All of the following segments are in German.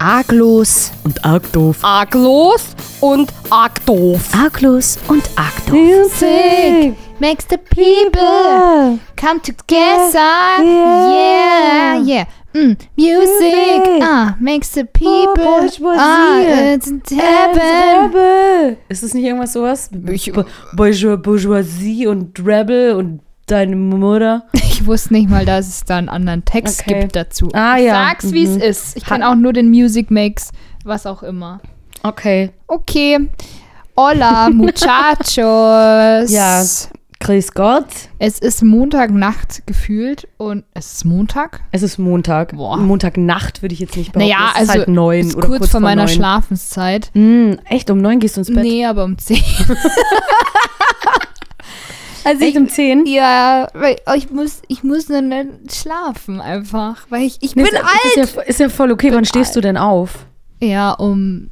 Arglos. Und arg doof. Arglos und argdoof. Arglos und argdoof. Music makes the people come together. Yeah, yeah. Mm, music ah, makes the people ah, it's heaven. Ist es nicht irgendwas sowas? Bo- Bourgeois, Bourgeoisie und Rebel und deine Mutter. Ich wusste nicht mal, dass es da einen anderen Text Okay. gibt dazu. Ah, ich ja. Sag's, wie es Mhm. ist. Ich kenne auch nur den Music Makes, was auch immer. Okay. Okay. Hola, muchachos. Ja. Grüß Gott. Es ist Montagnacht gefühlt und es ist Montag. Es ist Montag. Boah. Montagnacht würde ich jetzt nicht behaupten. Naja, es ist also halt neun ist oder kurz, vor meiner neun. Schlafenszeit. Mm, echt, um neun gehst du ins Bett? Nee, aber um 10. also Echt um zehn? Ja, weil ich muss, ich muss dann schlafen einfach, weil ich, ich bin ist, alt. Ist ja, ist ja voll okay. Wann stehst du denn auf? Ja, um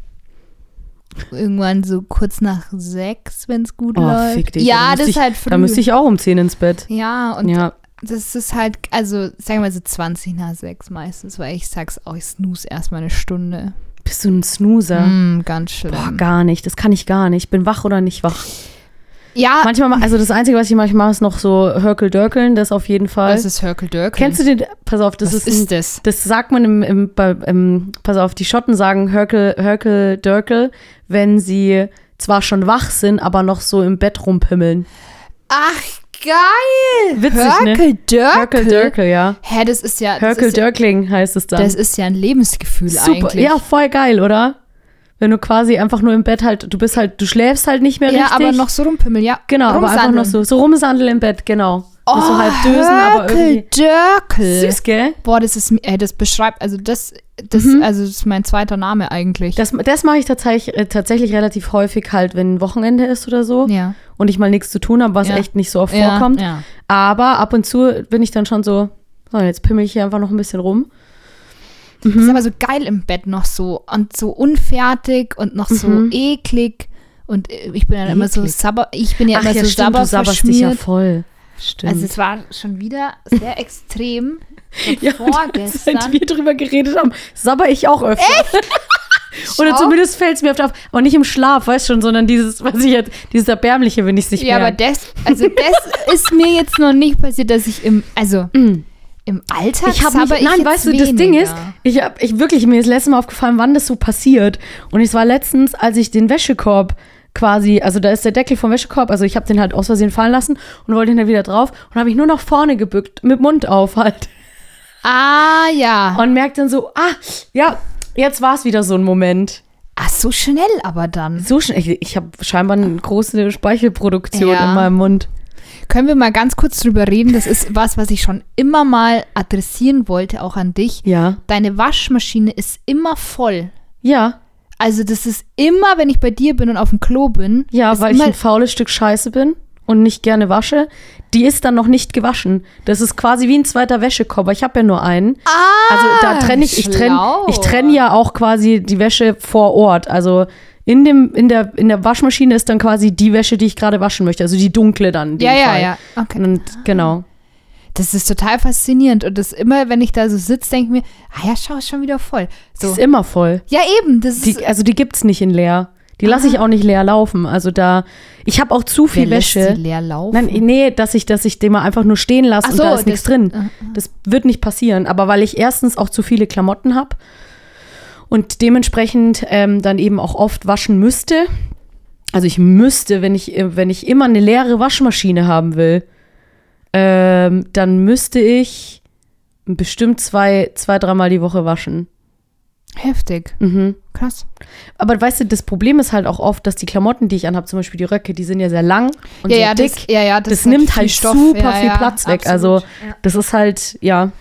irgendwann so kurz nach sechs, wenn es gut Oh, läuft. fick dich. Ja, Da das ist ich- halt früh. Da müsste ich auch um zehn ins Bett. ja, und Ja. das ist halt, also sagen wir mal so 20 nach sechs meistens, weil ich sag's auch, ich snooze erstmal eine Stunde. Bist du ein Snoozer? Mm, ganz schlimm. Boah, gar nicht. Das kann ich gar nicht. Bin wach oder nicht wach. Ja, Manchmal, ma- also das Einzige, was ich manchmal mache, ist noch so Hörkel-Dörkeln, das auf jeden Fall. das ist Hörkel-Dörkel. Kennst du den? Pass auf, das Was ist, ein, ist das? Das sagt man im, im, bei, im, pass auf, die Schotten sagen Hörkel, Hörkel, Dörkel, wenn sie zwar schon wach sind, aber noch so im Bett rumpimmeln. Ach, geil! Witzig, ne? Hörkel-Dörkel? Hörkel, Dörkel, ja. Hä, das ist ja, Hörkel, ist ja, Dörkling heißt es dann. das ist ja ein Lebensgefühl Super, eigentlich. ja, voll geil, oder? Wenn du quasi einfach nur im Bett halt, du bist halt, du schläfst halt nicht mehr Ja, richtig. aber noch so rumpimmeln, ja. Genau, aber einfach noch so, so rumsandeln im Bett, genau. Oh, so halb dösen, aber irgendwie. Dörkel. Süß, gell? Boah, das ist, ey, das beschreibt, also das, das, Mhm. also das ist mein zweiter Name eigentlich. Das, das mache ich tatsächlich, äh, tatsächlich relativ häufig halt, wenn Wochenende ist oder so ja. und ich mal nichts zu tun habe, was Ja. echt nicht so oft Ja, vorkommt. ja. Aber ab und zu bin ich dann schon so, so, jetzt pimmel ich hier einfach noch ein bisschen rum. Das ist aber so geil im Bett noch so und so unfertig und noch so Mhm. eklig. Und äh, ich bin ja immer so sabber, ich bin ja immer so sabber du sabberst dich ja verschmiert. voll. Stimmt. Also es war schon wieder sehr extrem. Ja, glaub, seit vorgestern. wir drüber geredet haben, sabber ich auch öfter. Oder Schau. zumindest fällt es mir öfter auf. Aber nicht im Schlaf, weißt du schon, sondern dieses, was ich jetzt, dieses Erbärmliche, wenn ich es nicht Ja, aber merke. das, also das ist mir jetzt noch nicht passiert, dass ich im, also im Alltag. Ich habe nicht, nein, weißt du, das Ding ist, weniger. ich habe ich wirklich mir ist letztes Mal aufgefallen, wann das so passiert. Und es war letztens, als ich den Wäschekorb quasi, also da ist der Deckel vom Wäschekorb, also ich habe den halt aus Versehen fallen lassen und wollte ihn dann wieder drauf und habe ich nur nach vorne gebückt mit Mund auf halt Ah, ja. und merkt dann so, ah, ja, jetzt war es wieder so ein Moment. Ach, so schnell aber dann. So schnell, ich, ich habe scheinbar eine große Speichelproduktion Ja. in meinem Mund. Können wir mal ganz kurz drüber reden? Das ist was, was ich schon immer mal adressieren wollte, auch an dich. Ja, Deine Waschmaschine ist immer voll. ja, Also das ist immer, wenn ich bei dir bin und auf dem Klo bin. ja, weil ich ein faules Stück Scheiße bin und nicht gerne wasche. Die ist dann noch nicht gewaschen. Das ist quasi wie ein zweiter Wäschekorb. Ich habe ja nur einen. ah, Also da trenne ich, ich trenne ich trenn ja auch quasi die Wäsche vor Ort. Also in, dem, in, der, in der Waschmaschine ist dann quasi die Wäsche, die ich gerade waschen möchte. Also die dunkle dann. in dem Ja, ja, ja. Okay. Und genau. Das ist total faszinierend. Und das immer, wenn ich da so sitze, denke ich mir, ah ja, schau, ist schon wieder voll. Die So. ist immer voll. Ja, eben. Das Die, also die gibt's nicht in leer. Die lasse ich auch nicht leer laufen. Also da, ich habe auch zu Wer viel lässt Wäsche. sie leer laufen. Nein, nee, dass ich, dass ich den mal einfach nur stehen lasse Ach und so, da ist nichts drin. äh, Das wird nicht passieren. Aber weil ich erstens auch zu viele Klamotten habe und dementsprechend ähm, dann eben auch oft waschen müsste. Also ich müsste, wenn ich, äh, wenn ich immer eine leere Waschmaschine haben will, ähm, dann müsste ich bestimmt zwei, zwei, dreimal die Woche waschen. Heftig. Mhm. Krass. Aber weißt du, das Problem ist halt auch oft, dass die Klamotten, die ich anhabe, zum Beispiel die Röcke, die sind ja sehr lang und Ja, sehr ja, dick. das, ja, ja, das, das nimmt halt Stoff. super viel Platz weg. absolut. Also das ist halt, ja.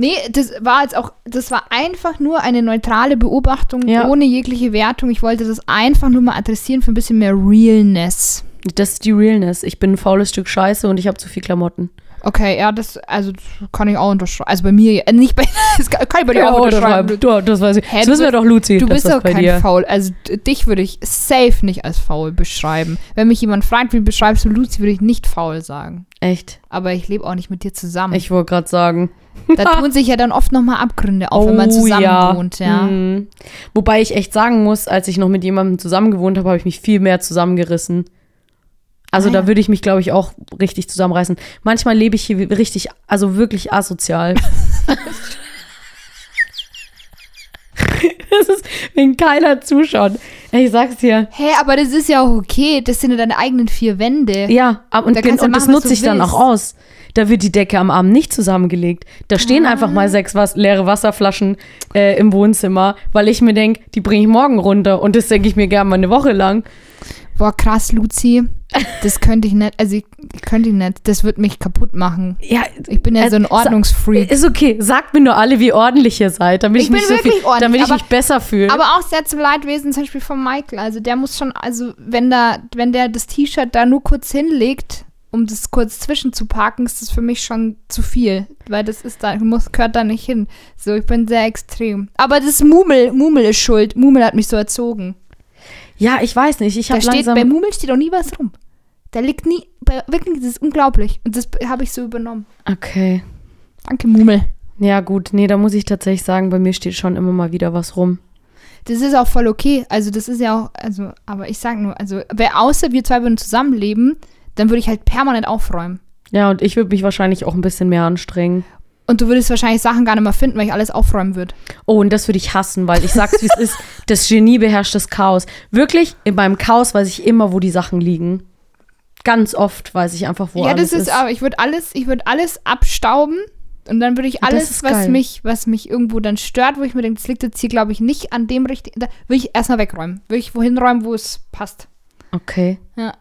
Nee, das war jetzt auch, das war einfach nur eine neutrale Beobachtung, Ja. ohne jegliche Wertung. Ich wollte das einfach nur mal adressieren für ein bisschen mehr Realness. Das ist die Realness. Ich bin ein faules Stück Scheiße und ich habe zu viel Klamotten. Okay, ja, das, also das kann ich auch unterschreiben. Also bei mir, äh, nicht bei, das kann ich bei dir Ja, auch unterschreiben. schreiben. Du, das weiß ich. Hä, das wissen wir bist- doch, Luzi. Du bist bei kein dir. Faul. Also dich würde ich safe nicht als faul beschreiben. Wenn mich jemand fragt, wie beschreibst du Luzi, würde ich nicht faul sagen. Echt? Aber ich lebe auch nicht mit dir zusammen. Ich wollte gerade sagen. da tun sich ja dann oft nochmal Abgründe auf, wenn man zusammen wohnt, ja. Mhm. Wobei ich echt sagen muss, als ich noch mit jemandem zusammen gewohnt habe, habe ich mich viel mehr zusammengerissen. Also Ah, da ja. würde ich mich, glaube ich, auch richtig zusammenreißen. Manchmal lebe ich hier richtig, also wirklich asozial. das ist, wenn keiner zuschaut. Ich sag's dir. Hä, aber das ist ja auch okay. Das sind ja deine eigenen vier Wände. Ja, ab- und, Da gen- und das machen, was nutze ich dann willst. auch aus. Da wird die Decke am Abend nicht zusammengelegt. Da stehen Ah. einfach mal sechs was leere Wasserflaschen äh, im Wohnzimmer, weil ich mir denke, die bringe ich morgen runter. Und das denke ich mir gerne mal eine Woche lang. Boah, krass, Luzi. Das könnte ich nicht. Also ich könnte ich nicht. Das wird mich kaputt machen. Ja, Ich bin ja äh, so ein sa- Ordnungsfreak. Ist okay. Sagt mir nur alle, wie ordentlich ihr seid, damit ich, Ich bin mich so wirklich viel, ordentlich, damit ich aber- mich besser fühle. Aber auch sehr zum Leidwesen zum Beispiel von Michael. Also der muss schon, also wenn da, wenn der das T-Shirt da nur kurz hinlegt, um das kurz zwischen zu parken, ist das für mich schon zu viel. Weil das ist da, muss, gehört da nicht hin. So, ich bin sehr extrem. Aber das Mumel, Mumel ist schuld. Mumel hat mich so erzogen. Ja, ich weiß nicht. Ich habe steht, langsam. bei Mumel steht auch nie was rum. Da liegt nie, bei, wirklich, das ist unglaublich. Und das habe ich so übernommen. okay. Danke, Mumel. Ja, gut. Nee, da muss ich tatsächlich sagen, bei mir steht schon immer mal wieder was rum. Das ist auch voll okay. Also, das ist ja auch, also, aber ich sag nur, also, wer außer wir zwei würden zusammenleben, dann würde ich halt permanent aufräumen. Ja, und ich würde mich wahrscheinlich auch ein bisschen mehr anstrengen. Und du würdest wahrscheinlich Sachen gar nicht mehr finden, weil ich alles aufräumen würde. Oh, und das würde ich hassen, weil ich sag's, wie es ist. Das Genie beherrscht das Chaos. Wirklich, in meinem Chaos weiß ich immer, wo die Sachen liegen. Ganz oft weiß ich einfach, wo ja, alles das ist, aber ich würde alles, ich würde alles abstauben und dann würde ich alles, ist was geil. mich, was mich irgendwo dann stört, wo ich mir denke, das liegt jetzt hier, glaube ich, nicht an dem richtigen, da würde ich erstmal wegräumen. Würde ich wohin räumen, wo es passt. Okay. Ja.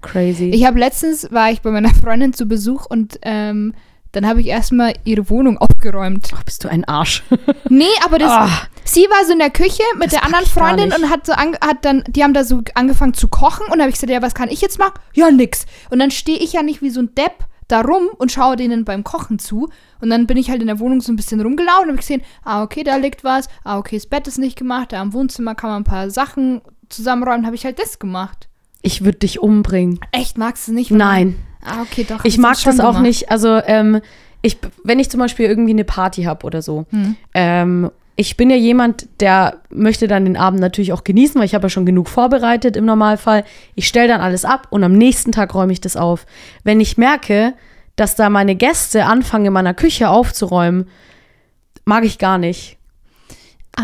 Crazy. Ich habe letztens, war ich bei meiner Freundin zu Besuch und ähm, dann habe ich erstmal ihre Wohnung aufgeräumt. Ach, bist du ein Arsch. Nee, aber das, Ah. sie war so in der Küche mit Das der anderen Freundin und hat so an, hat dann, die haben da so angefangen zu kochen und da habe ich gesagt, ja, was kann ich jetzt machen? Ja, nix. Und dann stehe ich ja nicht wie so ein Depp da rum und schaue denen beim Kochen zu. Und dann bin ich halt in der Wohnung so ein bisschen rumgelaufen und habe gesehen, ah, okay, da liegt was, ah, okay, das Bett ist nicht gemacht, da im Wohnzimmer kann man ein paar Sachen zusammenräumen, habe ich halt das gemacht. Ich würde dich umbringen. Echt, magst du es nicht? Nein. Ah, okay, doch. Ich mag das auch gemacht. nicht. Also, ähm, ich, wenn ich zum Beispiel irgendwie eine Party habe oder so, Hm. ähm, ich bin ja jemand, der möchte dann den Abend natürlich auch genießen, weil ich habe ja schon genug vorbereitet im Normalfall. Ich stelle dann alles ab und am nächsten Tag räume ich das auf. Wenn ich merke, dass da meine Gäste anfangen, in meiner Küche aufzuräumen, mag ich gar nicht.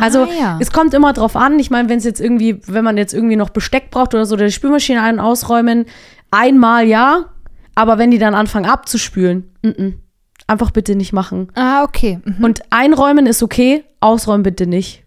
Also ah, ja. es kommt immer drauf an. Ich meine, wenn es jetzt irgendwie, wenn man jetzt irgendwie noch Besteck braucht oder so, oder die Spülmaschine ein- und ausräumen, einmal ja, aber wenn die dann anfangen abzuspülen, mm -mm. einfach bitte nicht machen. ah, okay. Mhm. Und einräumen ist okay, ausräumen bitte nicht.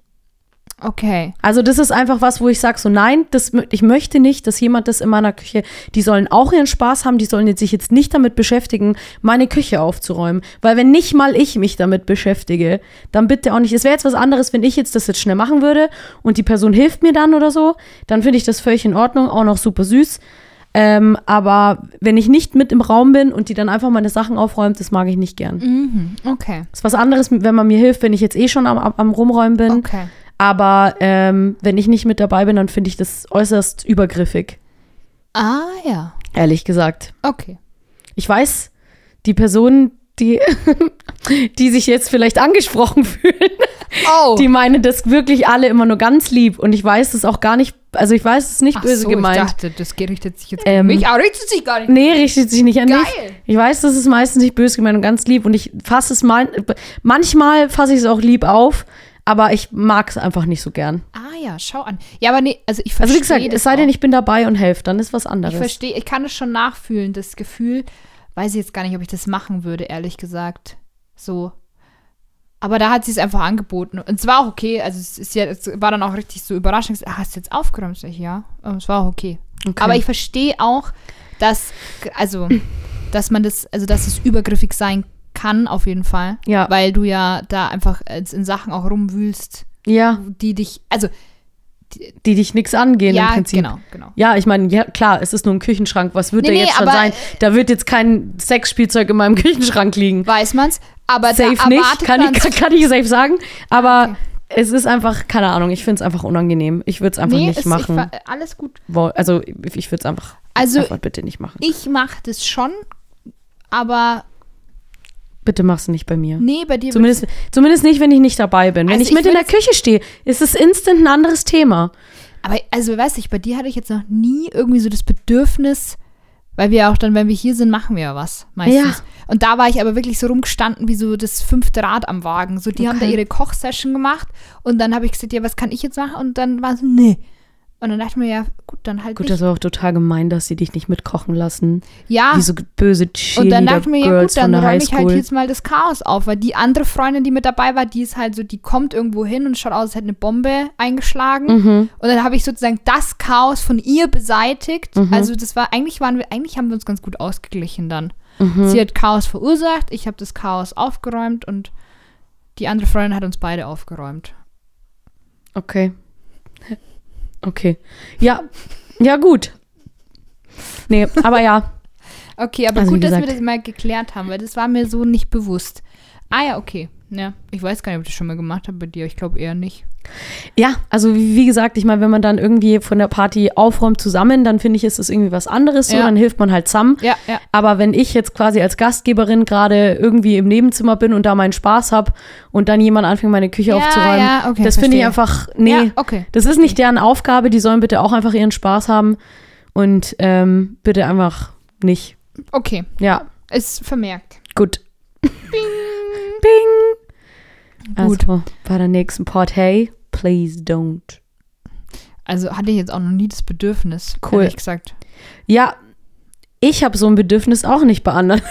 Okay. Also das ist einfach was, wo ich sage so, nein, das, ich möchte nicht, dass jemand das in meiner Küche, die sollen auch ihren Spaß haben, die sollen jetzt sich jetzt nicht damit beschäftigen, meine Küche aufzuräumen. Weil wenn nicht mal ich mich damit beschäftige, dann bitte auch nicht. Es wäre jetzt was anderes, wenn ich jetzt das jetzt schnell machen würde und die Person hilft mir dann oder so, dann finde ich das völlig in Ordnung, auch noch super süß. Ähm, aber wenn ich nicht mit im Raum bin und die dann einfach meine Sachen aufräumt, das mag ich nicht gern. Mhm. Okay. ist was anderes, wenn man mir hilft, wenn ich jetzt eh schon am, am, Rumräumen bin. Okay. Aber ähm, wenn ich nicht mit dabei bin, dann finde ich das äußerst übergriffig, Ah, ja. ehrlich gesagt. Okay. Ich weiß, die Personen, die, die sich jetzt vielleicht angesprochen fühlen, Oh. die meinen das wirklich alle immer nur ganz lieb. Und ich weiß es auch gar nicht, also ich weiß es ist nicht Ach böse so, gemeint. ich dachte, das richtet sich jetzt Ähm, mich. Aber richtet sich gar nicht. Nee, richtet sich nicht an Geil. dich. Ich weiß, das ist meistens nicht böse gemeint und ganz lieb. Und ich fasse es mein, manchmal fasse ich es auch lieb auf, aber ich mag es einfach nicht so gern. Ah ja, schau an. Ja, aber nee, also ich Also verstehe wie gesagt, es sei denn, ich bin dabei und helfe, dann ist was anderes. Ich verstehe, ich kann es schon nachfühlen, das Gefühl. Weiß ich jetzt gar nicht, ob ich das machen würde, ehrlich gesagt. So. Aber da hat sie es einfach angeboten. Und es war auch okay. Also es ist ja, es war dann auch richtig so überraschend. Ah, hast du jetzt aufgeräumt? Ich, ja. Und es war auch okay. Okay. Aber ich verstehe auch, dass, also, dass man das, also dass es übergriffig sein kann, auf jeden Fall. Ja. Weil du ja da einfach in Sachen auch rumwühlst, ja, die dich, also die dich nichts angehen ja, im Prinzip. genau, genau. Ja, ich meine, ja, klar, es ist nur ein Küchenschrank. Was wird Nee, der nee, jetzt schon sein? Da wird jetzt kein Sexspielzeug in meinem Küchenschrank liegen. Weiß man's. Aber Safe da nicht, kann ich, kann, kann ich safe sagen. Aber Okay. es ist einfach, keine Ahnung, ich finde es einfach unangenehm. Ich würde es einfach nee, nicht ist, machen. Ich, alles gut. Also ich würde es einfach, Also einfach bitte nicht machen. ich mache das schon, aber Bitte mach's nicht bei mir. nee, bei dir Zumindest, zumindest nicht, wenn ich nicht dabei bin. Wenn Also ich ich mit in der Küche stehe, ist es instant ein anderes Thema. Aber also, weiß ich, bei dir hatte ich jetzt noch nie irgendwie so das Bedürfnis, weil wir auch dann, wenn wir hier sind, machen wir ja was meistens. Ja. Und da war ich aber wirklich so rumgestanden wie so das fünfte Rad am Wagen. So, die haben da Okay. ihre Kochsession gemacht und dann habe ich gesagt, ja, was kann ich jetzt machen? Und dann war so, nee. Und dann dachte ich mir, ja, gut, dann halt Gut, nicht. das war auch total gemein, dass sie dich nicht mitkochen lassen. ja, Wie so böse und dann dachte ich mir, ja gut, dann räume ich halt jetzt mal das Chaos auf, weil die andere Freundin, die mit dabei war, die ist halt so, die kommt irgendwo hin und schaut aus, als hätte eine Bombe eingeschlagen. Mhm. Und dann habe ich sozusagen das Chaos von ihr beseitigt. Mhm. Also das war, eigentlich waren wir, eigentlich haben wir uns ganz gut ausgeglichen dann. Mhm. Sie hat Chaos verursacht, ich habe das Chaos aufgeräumt und die andere Freundin hat uns beide aufgeräumt. Okay. Okay. Ja, ja, gut. Nee, aber ja. Okay, aber Also, gut, dass wir das mal geklärt haben, weil das war mir so nicht bewusst. Ah ja, okay. Ja, ich weiß gar nicht, ob ich das schon mal gemacht habe bei dir. Ich glaube eher nicht. Ja, also wie, wie gesagt, ich meine, wenn man dann irgendwie von der Party aufräumt zusammen, dann finde ich, ist das irgendwie was anderes so, Ja. dann hilft man halt zusammen. Ja, ja. Aber wenn ich jetzt quasi als Gastgeberin gerade irgendwie im Nebenzimmer bin und da meinen Spaß habe und dann jemand anfängt, meine Küche Ja, aufzuräumen, ja, okay, das finde ich einfach, nee, okay. das ist nicht deren Aufgabe, die sollen bitte auch einfach ihren Spaß haben und ähm, bitte einfach nicht. Okay, Ja, ist vermerkt. gut. Bing. Bing. Gut. Also, bei der nächsten Part, hey, please don't. Also hatte ich jetzt auch noch nie das Bedürfnis, Cool. ehrlich gesagt. Ja, ich habe so ein Bedürfnis auch nicht bei anderen.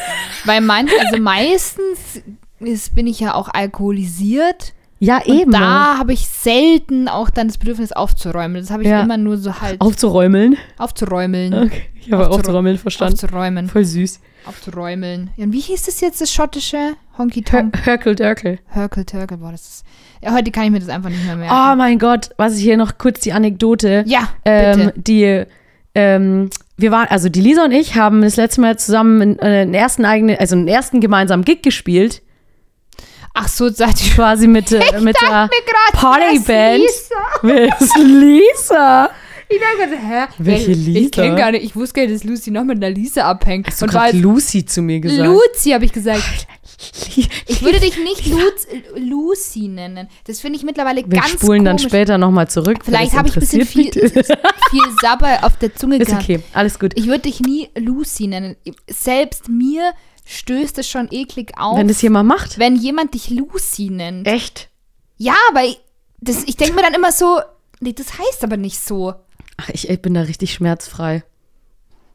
Weil mein, also meistens ist, bin ich ja auch alkoholisiert. Ja, Und eben. da habe ich selten auch dann das Bedürfnis aufzuräumen. Das habe ich Ja. immer nur so halt Aufzuräumeln. aufzuräumeln. Okay, ich habe Aufzurä- aufzuräumeln verstanden. Aufzuräumen. Voll süß. Aufzuräumeln. Ja, und wie hieß das jetzt, das schottische Honky Tonk? Hörkel Dörkel. Hörkel Turkel, boah, das ist. Ja, heute kann ich mir das einfach nicht mehr merken. Oh mein Gott, was ich hier noch kurz die Anekdote. ja, Ähm, die, ähm, wir waren, also die Lisa und ich haben das letzte Mal zusammen äh, einen ersten eigenen, also einen ersten gemeinsamen Gig gespielt. Ach so, seit ich Quasi mit, äh, mit der gerade Partyband. Wer ist Lisa? Ich dachte, hä? Welche ich, Lisa? Ich kenne gar nicht, ich wusste gar nicht, dass Lucy noch mit einer Lisa abhängt. Hast du gerade Lucy zu mir gesagt? Lucy, habe ich gesagt. Ich würde dich nicht Luz, Lucy nennen. Das finde ich mittlerweile Wir ganz spulen dann später nochmal zurück. Vielleicht habe ich ein bisschen viel, viel Sabber auf der Zunge Ist gehabt. okay, alles gut. Ich würde dich nie Lucy nennen. Selbst mir stößt es schon eklig auf, Wenn das jemand macht. wenn jemand dich Lucy nennt. Echt? Ja, aber ich, das, ich denke mir dann immer so, nee, das heißt aber nicht so. Ach, ich, ich bin da richtig schmerzfrei.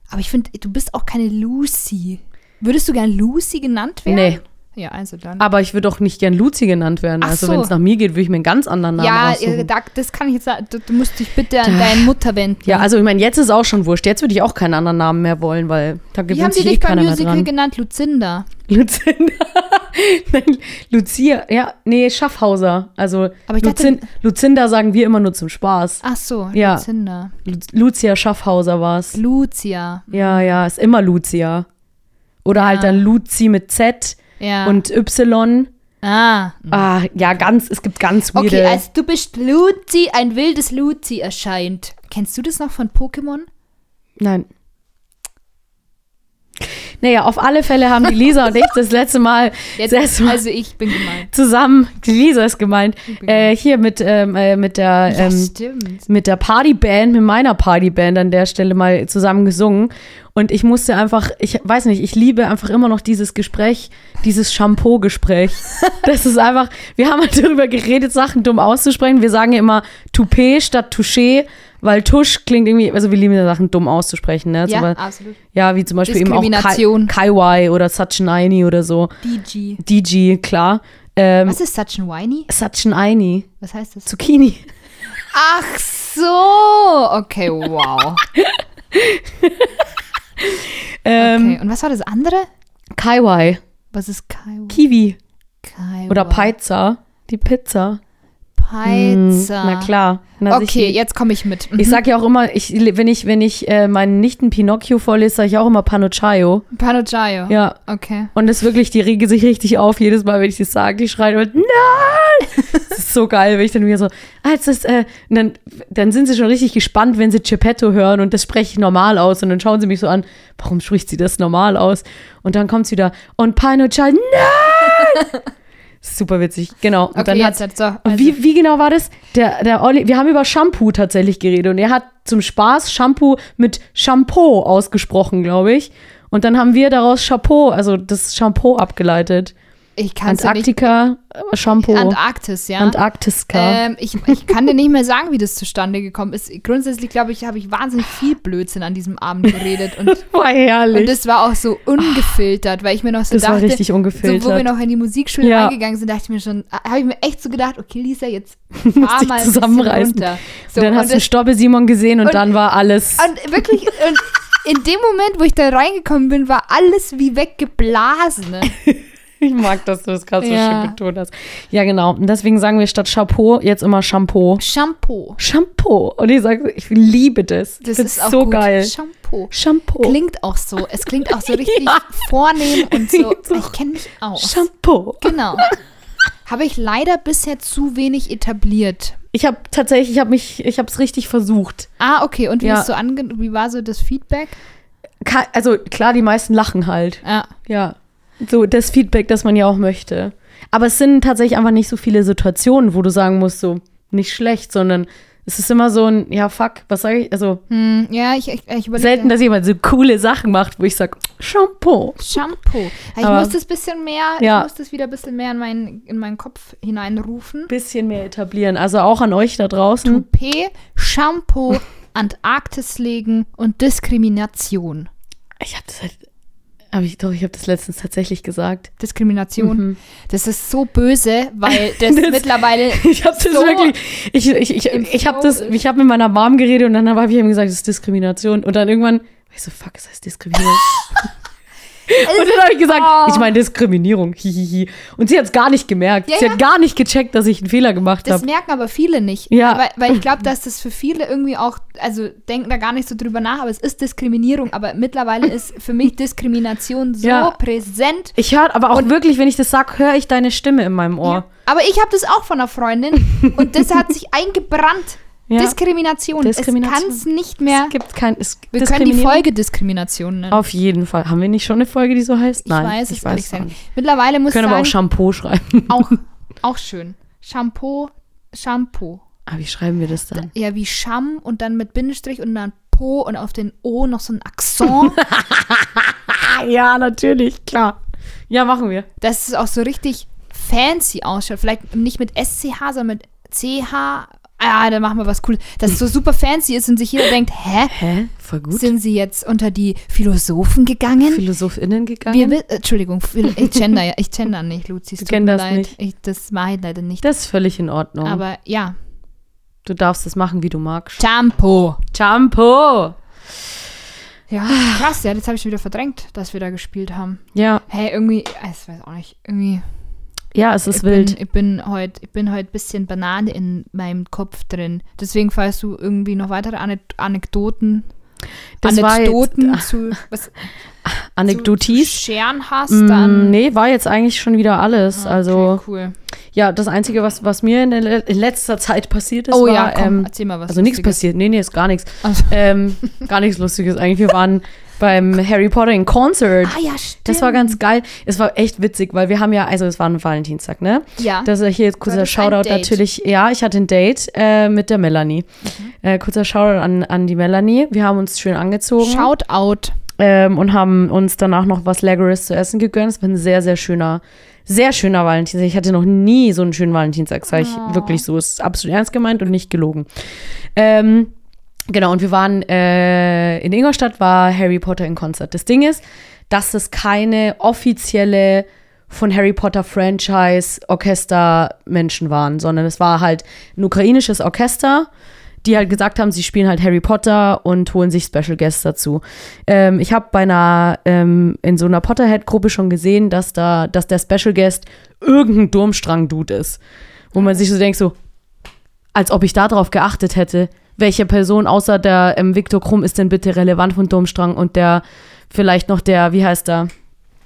Aber ich finde, du bist auch keine Lucy. Würdest du gern Lucy genannt werden? Nee. Ja, also dann. Aber ich würde auch nicht gern Luzi genannt werden. Ach also so. wenn es nach mir geht, würde ich mir einen ganz anderen Namen ja, aussuchen. äh, da, das kann ich jetzt sagen. Du, du musst dich bitte an deine Mutter wenden. ja, also ich meine, jetzt ist auch schon wurscht. Jetzt würde ich auch keinen anderen Namen mehr wollen, weil da Wie haben gewöhnt die sich eh dich beim Musical genannt? Lucinda. Lucinda. Nein, Lucia. Ja, nee, Schaffhauser. Also Aber ich dachte- Luzin, Lucinda sagen wir immer nur zum Spaß. Ach so, Ja. Lucinda. Lu Lucia Schaffhauser war es. Lucia. Ja, ja, ist immer Lucia. Oder halt Ja. dann Luzi mit Z Ja. und Y. ah. Ah, ja, ganz, es gibt ganz weirde. Okay, also du bist Luzi, ein wildes Luzi erscheint. Kennst du das noch von Pokémon? Nein. Naja, auf alle Fälle haben die Lisa und ich das letzte Mal Jetzt, das Mal also ich bin gemeint. zusammen, die Lisa ist gemeint, äh, hier mit, ähm, äh, mit der Ja, ähm, stimmt. mit der Partyband, mit meiner Partyband an der Stelle mal zusammen gesungen. Und ich musste einfach, ich weiß nicht, ich liebe einfach immer noch dieses Gespräch, dieses Shampoo-Gespräch. Das ist einfach, wir haben halt darüber geredet, Sachen dumm auszusprechen. Wir sagen ja immer Toupet statt Touché, weil Tusch klingt irgendwie, also wir lieben ja Sachen dumm auszusprechen. Ne? Ja, Beispiel- absolut. ja, wie zum Beispiel eben auch Kai. Kaiwai oder Sachin Aini oder so. DG. DG, klar. Ähm, Was ist such an whiny? Sachin Aini. Was heißt das? Zucchini. Ach so. Okay, wow. Ähm, Okay, und was war das andere? Kaiwai. Was ist Kai? Kiwi. Kai Oder Pizza. Die Pizza. Peizer. Na klar. Na, Okay, ich, jetzt komme ich mit. ich sag ja auch immer, ich, wenn ich, wenn ich äh, meinen Nichten Pinocchio vorlese, sage ich auch immer Panochaio. Panochaio. Ja. Okay. Und das wirklich, die regen sich richtig auf jedes Mal, wenn ich das sage. Die schreien und nein! das ist so geil, wenn ich dann wieder so, ah, jetzt ist, äh, und dann, dann sind sie schon richtig gespannt, wenn sie Geppetto hören und das spreche ich normal aus. Und dann schauen sie mich so an, warum spricht sie das normal aus? Und dann kommt es wieder, und Pinochai, nein! Super witzig, genau. Und Okay, dann hat, jetzt so. Also, wie, wie genau war das? Der, der Olli, wir haben über Shampoo tatsächlich geredet und er hat zum Spaß Shampoo mit Shampoo ausgesprochen, glaube ich. Und dann haben wir daraus Chapeau, also das Shampoo abgeleitet. Ich kann es nicht. Antarktika, äh, Shampoo. Antarktis, ja. Antarktiska. Ähm, ich, ich kann dir nicht mehr sagen, wie das zustande gekommen ist. Grundsätzlich, glaube ich, habe ich wahnsinnig viel Blödsinn an diesem Abend geredet. Und, war herrlich. und das war auch so ungefiltert, weil ich mir noch so das dachte, war richtig so, wo wir ungefiltert. noch in die Musikschule Ja. reingegangen sind, dachte ich mir schon, habe ich mir echt so gedacht, okay, Lisa, jetzt Musst fahr mal zusammenreißen. runter. So, und dann hast und du das- Stobbe Simon gesehen und, und- dann war alles. Und wirklich, und in dem Moment, wo ich da reingekommen bin, war alles wie weggeblasen. Ne? Ich mag, dass du das gerade so Ja. schön betont hast. Ja, genau. Und deswegen sagen wir statt Chapeau jetzt immer Shampoo. Shampoo. Shampoo. Und ich sage, ich liebe das. Das ist auch so gut. geil. Shampoo. Shampoo. Klingt auch so. Es klingt auch so richtig Ja. vornehm und so. So. Ich kenne mich aus. Shampoo. Genau. Habe ich leider bisher zu wenig etabliert. Ich habe tatsächlich, ich habe mich, ich habe es richtig versucht. Ah, okay. Und wie, Ja. so ange wie war so das Feedback? Also klar, die meisten lachen halt. Ja. Ja. So das Feedback, das man ja auch möchte. Aber es sind tatsächlich einfach nicht so viele Situationen, wo du sagen musst, so nicht schlecht, sondern es ist immer so ein, ja, fuck, was sage ich? Also Hm, ja, ich, ich, ich überlege. selten, dass jemand so coole Sachen macht, wo ich sage, Shampoo. Shampoo. Ich Aber- muss das bisschen mehr, Ja. ich muss das wieder ein bisschen mehr in meinen, in meinen Kopf hineinrufen. Bisschen mehr etablieren. Also auch an euch da draußen. Toupet, Shampoo, Antarktis legen und Diskrimination. Ich habe das halt, hab ich, doch, ich habe das letztens tatsächlich gesagt. Diskrimination. Mhm. Das ist so böse, weil das, Das- mittlerweile Ich habe das so wirklich, ich, ich, ich, ich habe das, ist. ich habe mit meiner Mom geredet und dann habe ich ihm gesagt, das ist Diskrimination. Und dann irgendwann, ich so, fuck, es heißt Diskriminierung. Und dann habe ich gesagt, Oh. ich meine Diskriminierung. Hihihi. Und sie hat es gar nicht gemerkt. Ja, sie ja. hat gar nicht gecheckt, dass ich einen Fehler gemacht Das habe. merken aber viele nicht. Ja. Aber, weil ich glaube, dass das für viele irgendwie auch, also denken da gar nicht so drüber nach, aber es ist Diskriminierung. Aber mittlerweile ist für mich Diskrimination so Ja. präsent. Ich höre aber auch wirklich, wenn ich das sage, höre ich deine Stimme in meinem Ohr. Aber ich habe das auch von einer Freundin und das hat sich eingebrannt. Ja. Diskrimination. Diskrimination. Es kann es nicht mehr. Es gibt kein. Es, Wir können die Folge Diskrimination nennen. Auf jeden Fall. Haben wir nicht schon eine Folge, die so heißt? ich Nein. weiß ich weiß auch gesagt. nicht. Mittlerweile muss Wir ich können aber auch sagen, Shampoo schreiben. auch, auch schön. Shampoo, Shampoo. Aber wie schreiben wir das dann? Ja, wie Scham und dann mit Bindestrich und dann Po und auf den O noch so ein Akzent. Ah, ja, natürlich, klar. Ja, machen wir. dass es auch so richtig fancy ausschaut. Vielleicht nicht mit SCH, sondern mit CH. Ah, dann machen wir was cool. Dass es so super fancy ist und sich jeder denkt, hä? Hä? Voll gut. Sind sie jetzt unter die Philosophen gegangen? PhilosophInnen gegangen? Wir, wi- äh, Entschuldigung, ich gender, ich gender nicht, Luzi. Du mir genderst leid. nicht. Ich, das mache ich leider nicht. das ist völlig in Ordnung. Aber ja. du darfst es machen, wie du magst. Shampoo. Shampoo! Ja, krass, ja, das habe ich schon wieder verdrängt, dass wir da gespielt haben. Ja, Hey, irgendwie, ah, ich weiß auch nicht, irgendwie. Ja, es ist ich wild. Bin, ich bin heute ich bin heute ein bisschen Banane in meinem Kopf drin. Deswegen, falls du irgendwie noch weitere Anek Anekdoten, Das war jetzt- Anekdoten zu, was, Anekdotis. zu scheren hast, Mm, dann. nee, war jetzt eigentlich schon wieder alles. Ah, okay, also, cool. ja, das Einzige, was, was mir in, le- in letzter Zeit passiert ist, Oh war, ja, komm, ähm, erzähl mal was. also nichts passiert. Nee, nee, ist gar nichts. Also- Ähm, gar nichts Lustiges eigentlich. Wir waren beim Harry Potter in Concert. Ah ja, stimmt. Das war ganz geil. Es war echt witzig, weil wir haben ja, also es war ein Valentinstag, ne? Ja. Das ist hier jetzt kurzer Shoutout natürlich. Ja, ich hatte ein Date äh, mit der Melanie. Mhm. Äh, kurzer Shoutout an, an die Melanie. Wir haben uns schön angezogen Shout out. Ähm, und haben uns danach noch was Leckeres zu essen gegönnt. Es war ein sehr, sehr schöner, sehr schöner Valentinstag. Ich hatte noch nie so einen schönen Valentinstag, sage ich Oh. wirklich so. Es ist absolut ernst gemeint und nicht gelogen. Ähm, genau, und wir waren äh, in Ingolstadt, war Harry Potter in Konzert. Das Ding ist, dass es keine offizielle von Harry Potter Franchise Orchestermenschen waren, sondern es war halt ein ukrainisches Orchester, die halt gesagt haben, sie spielen halt Harry Potter und holen sich Special Guests dazu. Ähm, ich habe bei einer, ähm, in so einer Potterhead-Gruppe schon gesehen, dass da, dass der Special Guest irgendein Durmstrang-Dude ist. Wo man sich so denkt, so, als ob ich darauf geachtet hätte. Welche Person außer der ähm, Viktor Krumm ist denn bitte relevant von Domstrang und der, vielleicht noch der, wie heißt der?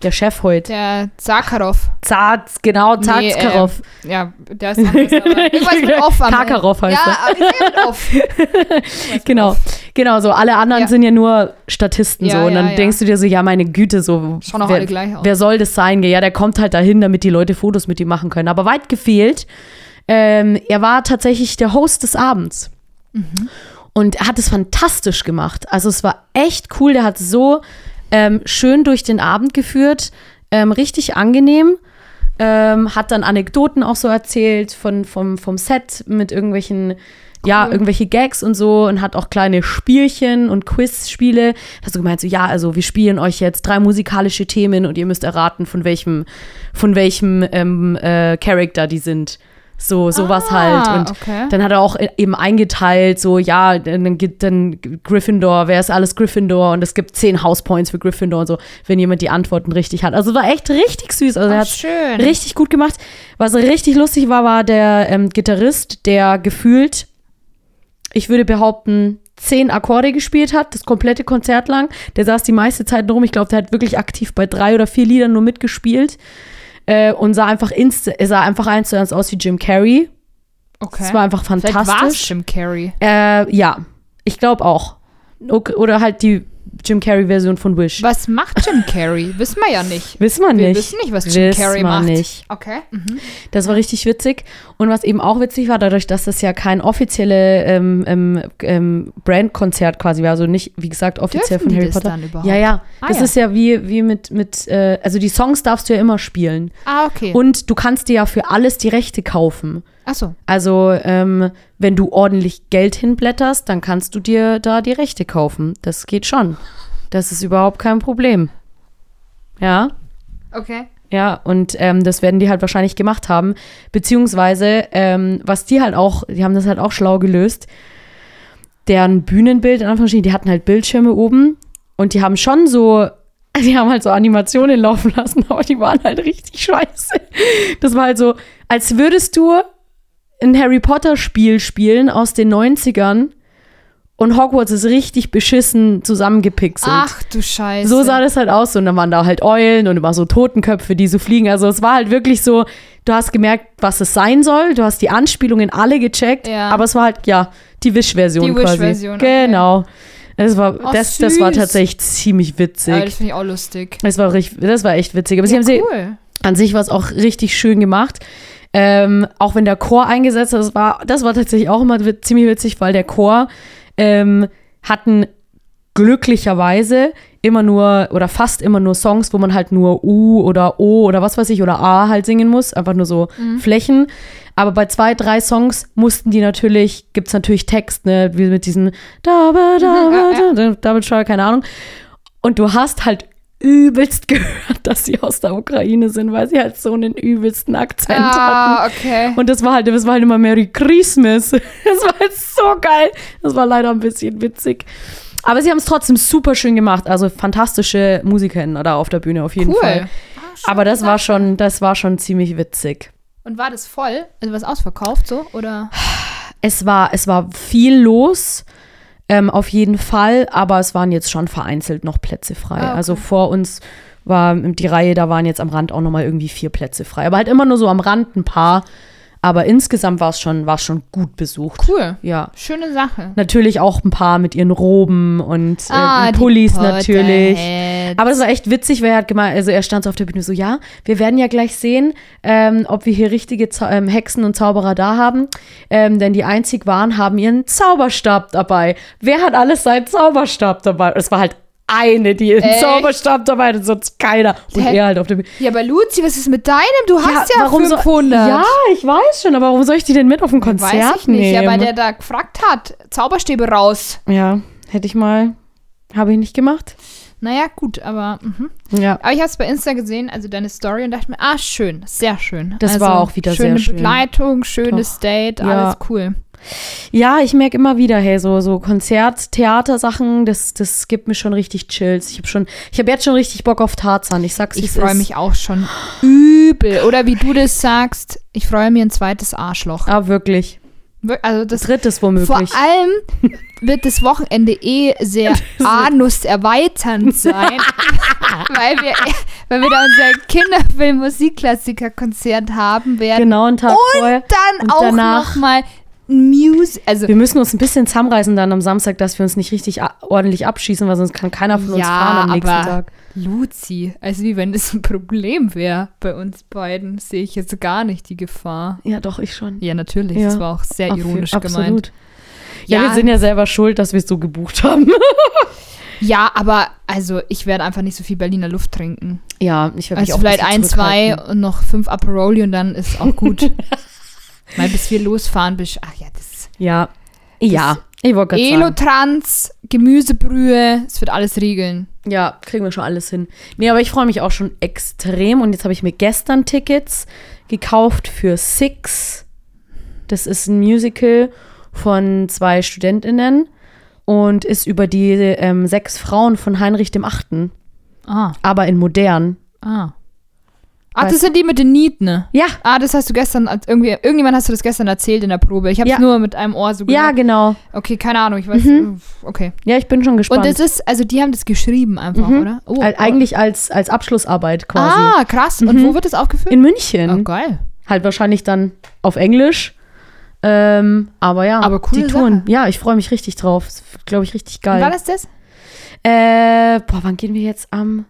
Der Chef heute. Der Zakharov. Zaz, genau, Zazkarov. Nee, äh, ja, der ist anders, aber irgendwas mit Off am Karkaroff heißt Ja, aber ich mit Off. Genau, genau, so alle anderen Ja. sind ja nur Statisten Ja, so und dann denkst du dir so, ja meine Güte, so Schauen auch wer, alle gleich aus. wer soll das sein? Ja, der kommt halt dahin, damit die Leute Fotos mit ihm machen können. Aber weit gefehlt, ähm, er war tatsächlich der Host des Abends Mhm. und er hat es fantastisch gemacht. Also es war echt cool. Der hat so ähm, schön durch den Abend geführt, ähm, richtig angenehm. Ähm, hat dann Anekdoten auch so erzählt von, vom, vom Set mit irgendwelchen, ja, irgendwelche Gags und so und hat auch kleine Spielchen und Quizspiele. Hat so gemeint, so, ja, also wir spielen euch jetzt drei musikalische Themen und ihr müsst erraten, von welchem, von welchem ähm, äh, Charakter die sind. So, sowas Ah, halt. Und okay. dann hat er auch eben eingeteilt, so, ja, dann gibt dann Gryffindor, wer ist alles Gryffindor? Und es gibt zehn Housepoints für Gryffindor und so, wenn jemand die Antworten richtig hat. Also war echt richtig süß. Also er hat richtig gut gemacht. Was richtig lustig war, war der ähm, Gitarrist, der gefühlt, ich würde behaupten, zehn Akkorde gespielt hat, das komplette Konzert lang. Der saß die meiste Zeit rum. Ich glaube, der hat wirklich aktiv bei drei oder vier Liedern nur mitgespielt. Äh, und sah einfach, inst er sah einfach eins zu eins aus wie Jim Carrey. Okay. Das war einfach Vielleicht fantastisch. Jim Carrey. Äh, ja, ich glaube auch. Ok- Oder halt die Jim Carrey-Version von Wish. Was macht Jim Carrey? Wissen wir ja nicht. Wissen wir Wir nicht. wissen nicht, was Jim Wissen Carrey wir macht. nicht. Okay. Mhm. Das war richtig witzig. Und was eben auch witzig war, dadurch, dass das ja kein offizielle ähm, ähm, ähm, Brandkonzert quasi war, also nicht, wie gesagt, offiziell Dürfen von Harry das Potter. dann überhaupt? Ja, ja. Ah, das ja. ist ja wie, wie mit, mit äh, also die Songs darfst du ja immer spielen. Ah, okay. Und du kannst dir ja für alles die Rechte kaufen. Achso. Also, ähm, wenn du ordentlich Geld hinblätterst, dann kannst du dir da die Rechte kaufen. Das geht schon. Das ist überhaupt kein Problem. Ja, Okay. ja, und ähm, das werden die halt wahrscheinlich gemacht haben. Beziehungsweise, ähm, was die halt auch, die haben das halt auch schlau gelöst, deren Bühnenbild, in Anführungsstrichen, die hatten halt Bildschirme oben und die haben schon so, die haben halt so Animationen laufen lassen, aber die waren halt richtig scheiße. Das war halt so, als würdest du ein Harry Potter Spiel spielen aus den 90ern und Hogwarts ist richtig beschissen zusammengepixelt. Ach du Scheiße. So sah das halt aus. Und dann waren da halt Eulen und immer so Totenköpfe, die so fliegen. Also es war halt wirklich so, du hast gemerkt, was es sein soll. Du hast die Anspielungen alle gecheckt. Ja. Aber es war halt, ja, die Wish-Version Die quasi. Wish-Version, okay. Genau. Das war, Oh, das, das war tatsächlich ziemlich witzig. Ja, das finde ich auch lustig. das, war richtig, das war echt witzig. Aber sie Ja, haben sie, cool. an sich war es auch richtig schön gemacht. Ähm, auch wenn der Chor eingesetzt hat, das war, das war tatsächlich auch immer ziemlich witzig, weil der Chor ähm, hatten glücklicherweise immer nur oder fast immer nur Songs, wo man halt nur U oder O oder was weiß ich oder A halt singen muss, einfach nur so Flächen. Aber bei zwei, drei Songs mussten die natürlich, gibt es natürlich Text, ne, wie mit diesen da, da, David Scheuer, keine Ahnung. Und du hast halt übelst gehört, dass sie aus der Ukraine sind, weil sie halt so einen übelsten Akzent hatten. Ah, okay. Und das war halt, das war halt immer Merry Christmas. Das war halt so geil. Das war leider ein bisschen witzig. Aber sie haben es trotzdem super schön gemacht. Also fantastische Musikerinnen da auf der Bühne auf jeden Cool. Fall. Aber das war schon, das war schon ziemlich witzig. Und war das voll? Also was ausverkauft so? Oder? Es war, es war viel los, ähm, auf jeden Fall, aber es waren jetzt schon vereinzelt noch Plätze frei. Ah, okay. Also vor uns war die Reihe, da waren jetzt am Rand auch nochmal irgendwie vier Plätze frei. Aber halt immer nur so am Rand ein paar. Aber insgesamt war es schon, war es schon gut besucht. Cool. Ja. Schöne Sache. Natürlich auch ein paar mit ihren Roben und äh, Ah, die Pullis natürlich. Aber es war echt witzig, weil er hat gemeint, also er stand so auf der Bühne so, ja, wir werden ja gleich sehen, ähm, ob wir hier richtige Zau ähm, Hexen und Zauberer da haben. Ähm, denn die einzig waren, haben ihren Zauberstab dabei. Wer hat alles seinen Zauberstab dabei? Es war halt eine, die Echt? Zauberstab dabei hatte, sonst keiner. Und Hä? er halt auf Bühne. Ja, aber Luzi, was ist mit deinem? Du hast ja, warum so- 500. ja, ich weiß schon, aber warum soll ich die denn mit auf ein Konzert Weiß ich nicht. nehmen? Ja, weil der da gefragt hat. Zauberstäbe raus. ja, hätte ich mal, habe ich nicht gemacht. Naja, gut, aber. Mhm. Ja. Aber ich habe es bei Insta gesehen, also deine Story, und dachte mir, ah, schön, sehr schön. Das also, war auch wieder sehr schöne schön. Begleitung, schönes Date, Ja. alles cool. Ja, ich merke immer wieder, hey, so, so Konzert, Theatersachen, das, das gibt mir schon richtig Chills. Ich habe schon, ich habe jetzt schon richtig Bock auf Tarzan. Ich sag's, Ich freue mich auch schon übel. Oder wie du das sagst, ich freue mir ein zweites Arschloch. Ah, wirklich. Wir- Also das Drittes womöglich. Vor allem wird das Wochenende eh sehr anuserweiternd sein, weil wir, weil wir da unser Kinderfilm-Musikklassiker-Konzert haben werden. genau, einen Tag vorher. Dann Und auch danach- noch mal Music, also Wir müssen uns ein bisschen zusammenreißen dann am Samstag, dass wir uns nicht richtig ordentlich abschießen, weil sonst kann keiner von uns Ja, fahren am nächsten Tag. Luzi, also wie wenn das ein Problem wäre bei uns beiden, sehe ich jetzt gar nicht die Gefahr. Ja, doch, ich schon. Ja, natürlich, Ja. das war auch sehr ironisch absolut. gemeint. Ja, Ja. wir sind ja selber schuld, dass wir es so gebucht haben. Ja, aber also ich werde einfach nicht so viel Berliner Luft trinken. ja, ich werde Also auch vielleicht ein, zwei und noch fünf Aperoli und dann ist auch gut. Weil bis wir losfahren, bis, ach ja, das Ja, ja, ich wollte gerade sagen. Elotrans, Gemüsebrühe, es wird alles regeln. Ja, kriegen wir schon alles hin. Nee, aber ich freue mich auch schon extrem. Und jetzt habe ich mir gestern Tickets gekauft für Six. Das ist ein Musical von zwei StudentInnen und ist über die ähm, sechs Frauen von Heinrich dem Achten, Ah, aber in modern. ah. Ach, Weißt- das sind die mit den Nieten. Ja, Ah, das hast du gestern, irgendwie, irgendjemand hast du das gestern erzählt in der Probe. Ich habe es Ja. nur mit einem Ohr so ja, gehört. genau. Okay, keine Ahnung, ich weiß. Okay. Ja, ich bin schon gespannt. Und es ist, also die haben das geschrieben einfach, Mhm. oder? Oh, Al- Eigentlich als, als Abschlussarbeit quasi. Ah, krass. Und Mhm. wo wird das aufgeführt? In München. oh, geil. Halt wahrscheinlich dann auf Englisch. Ähm, aber ja, Aber coole die Touren. Sache. Ja, ich freue mich richtig drauf. Glaube ich, richtig geil. Wann ist das? Äh, boah, wann gehen wir jetzt? Am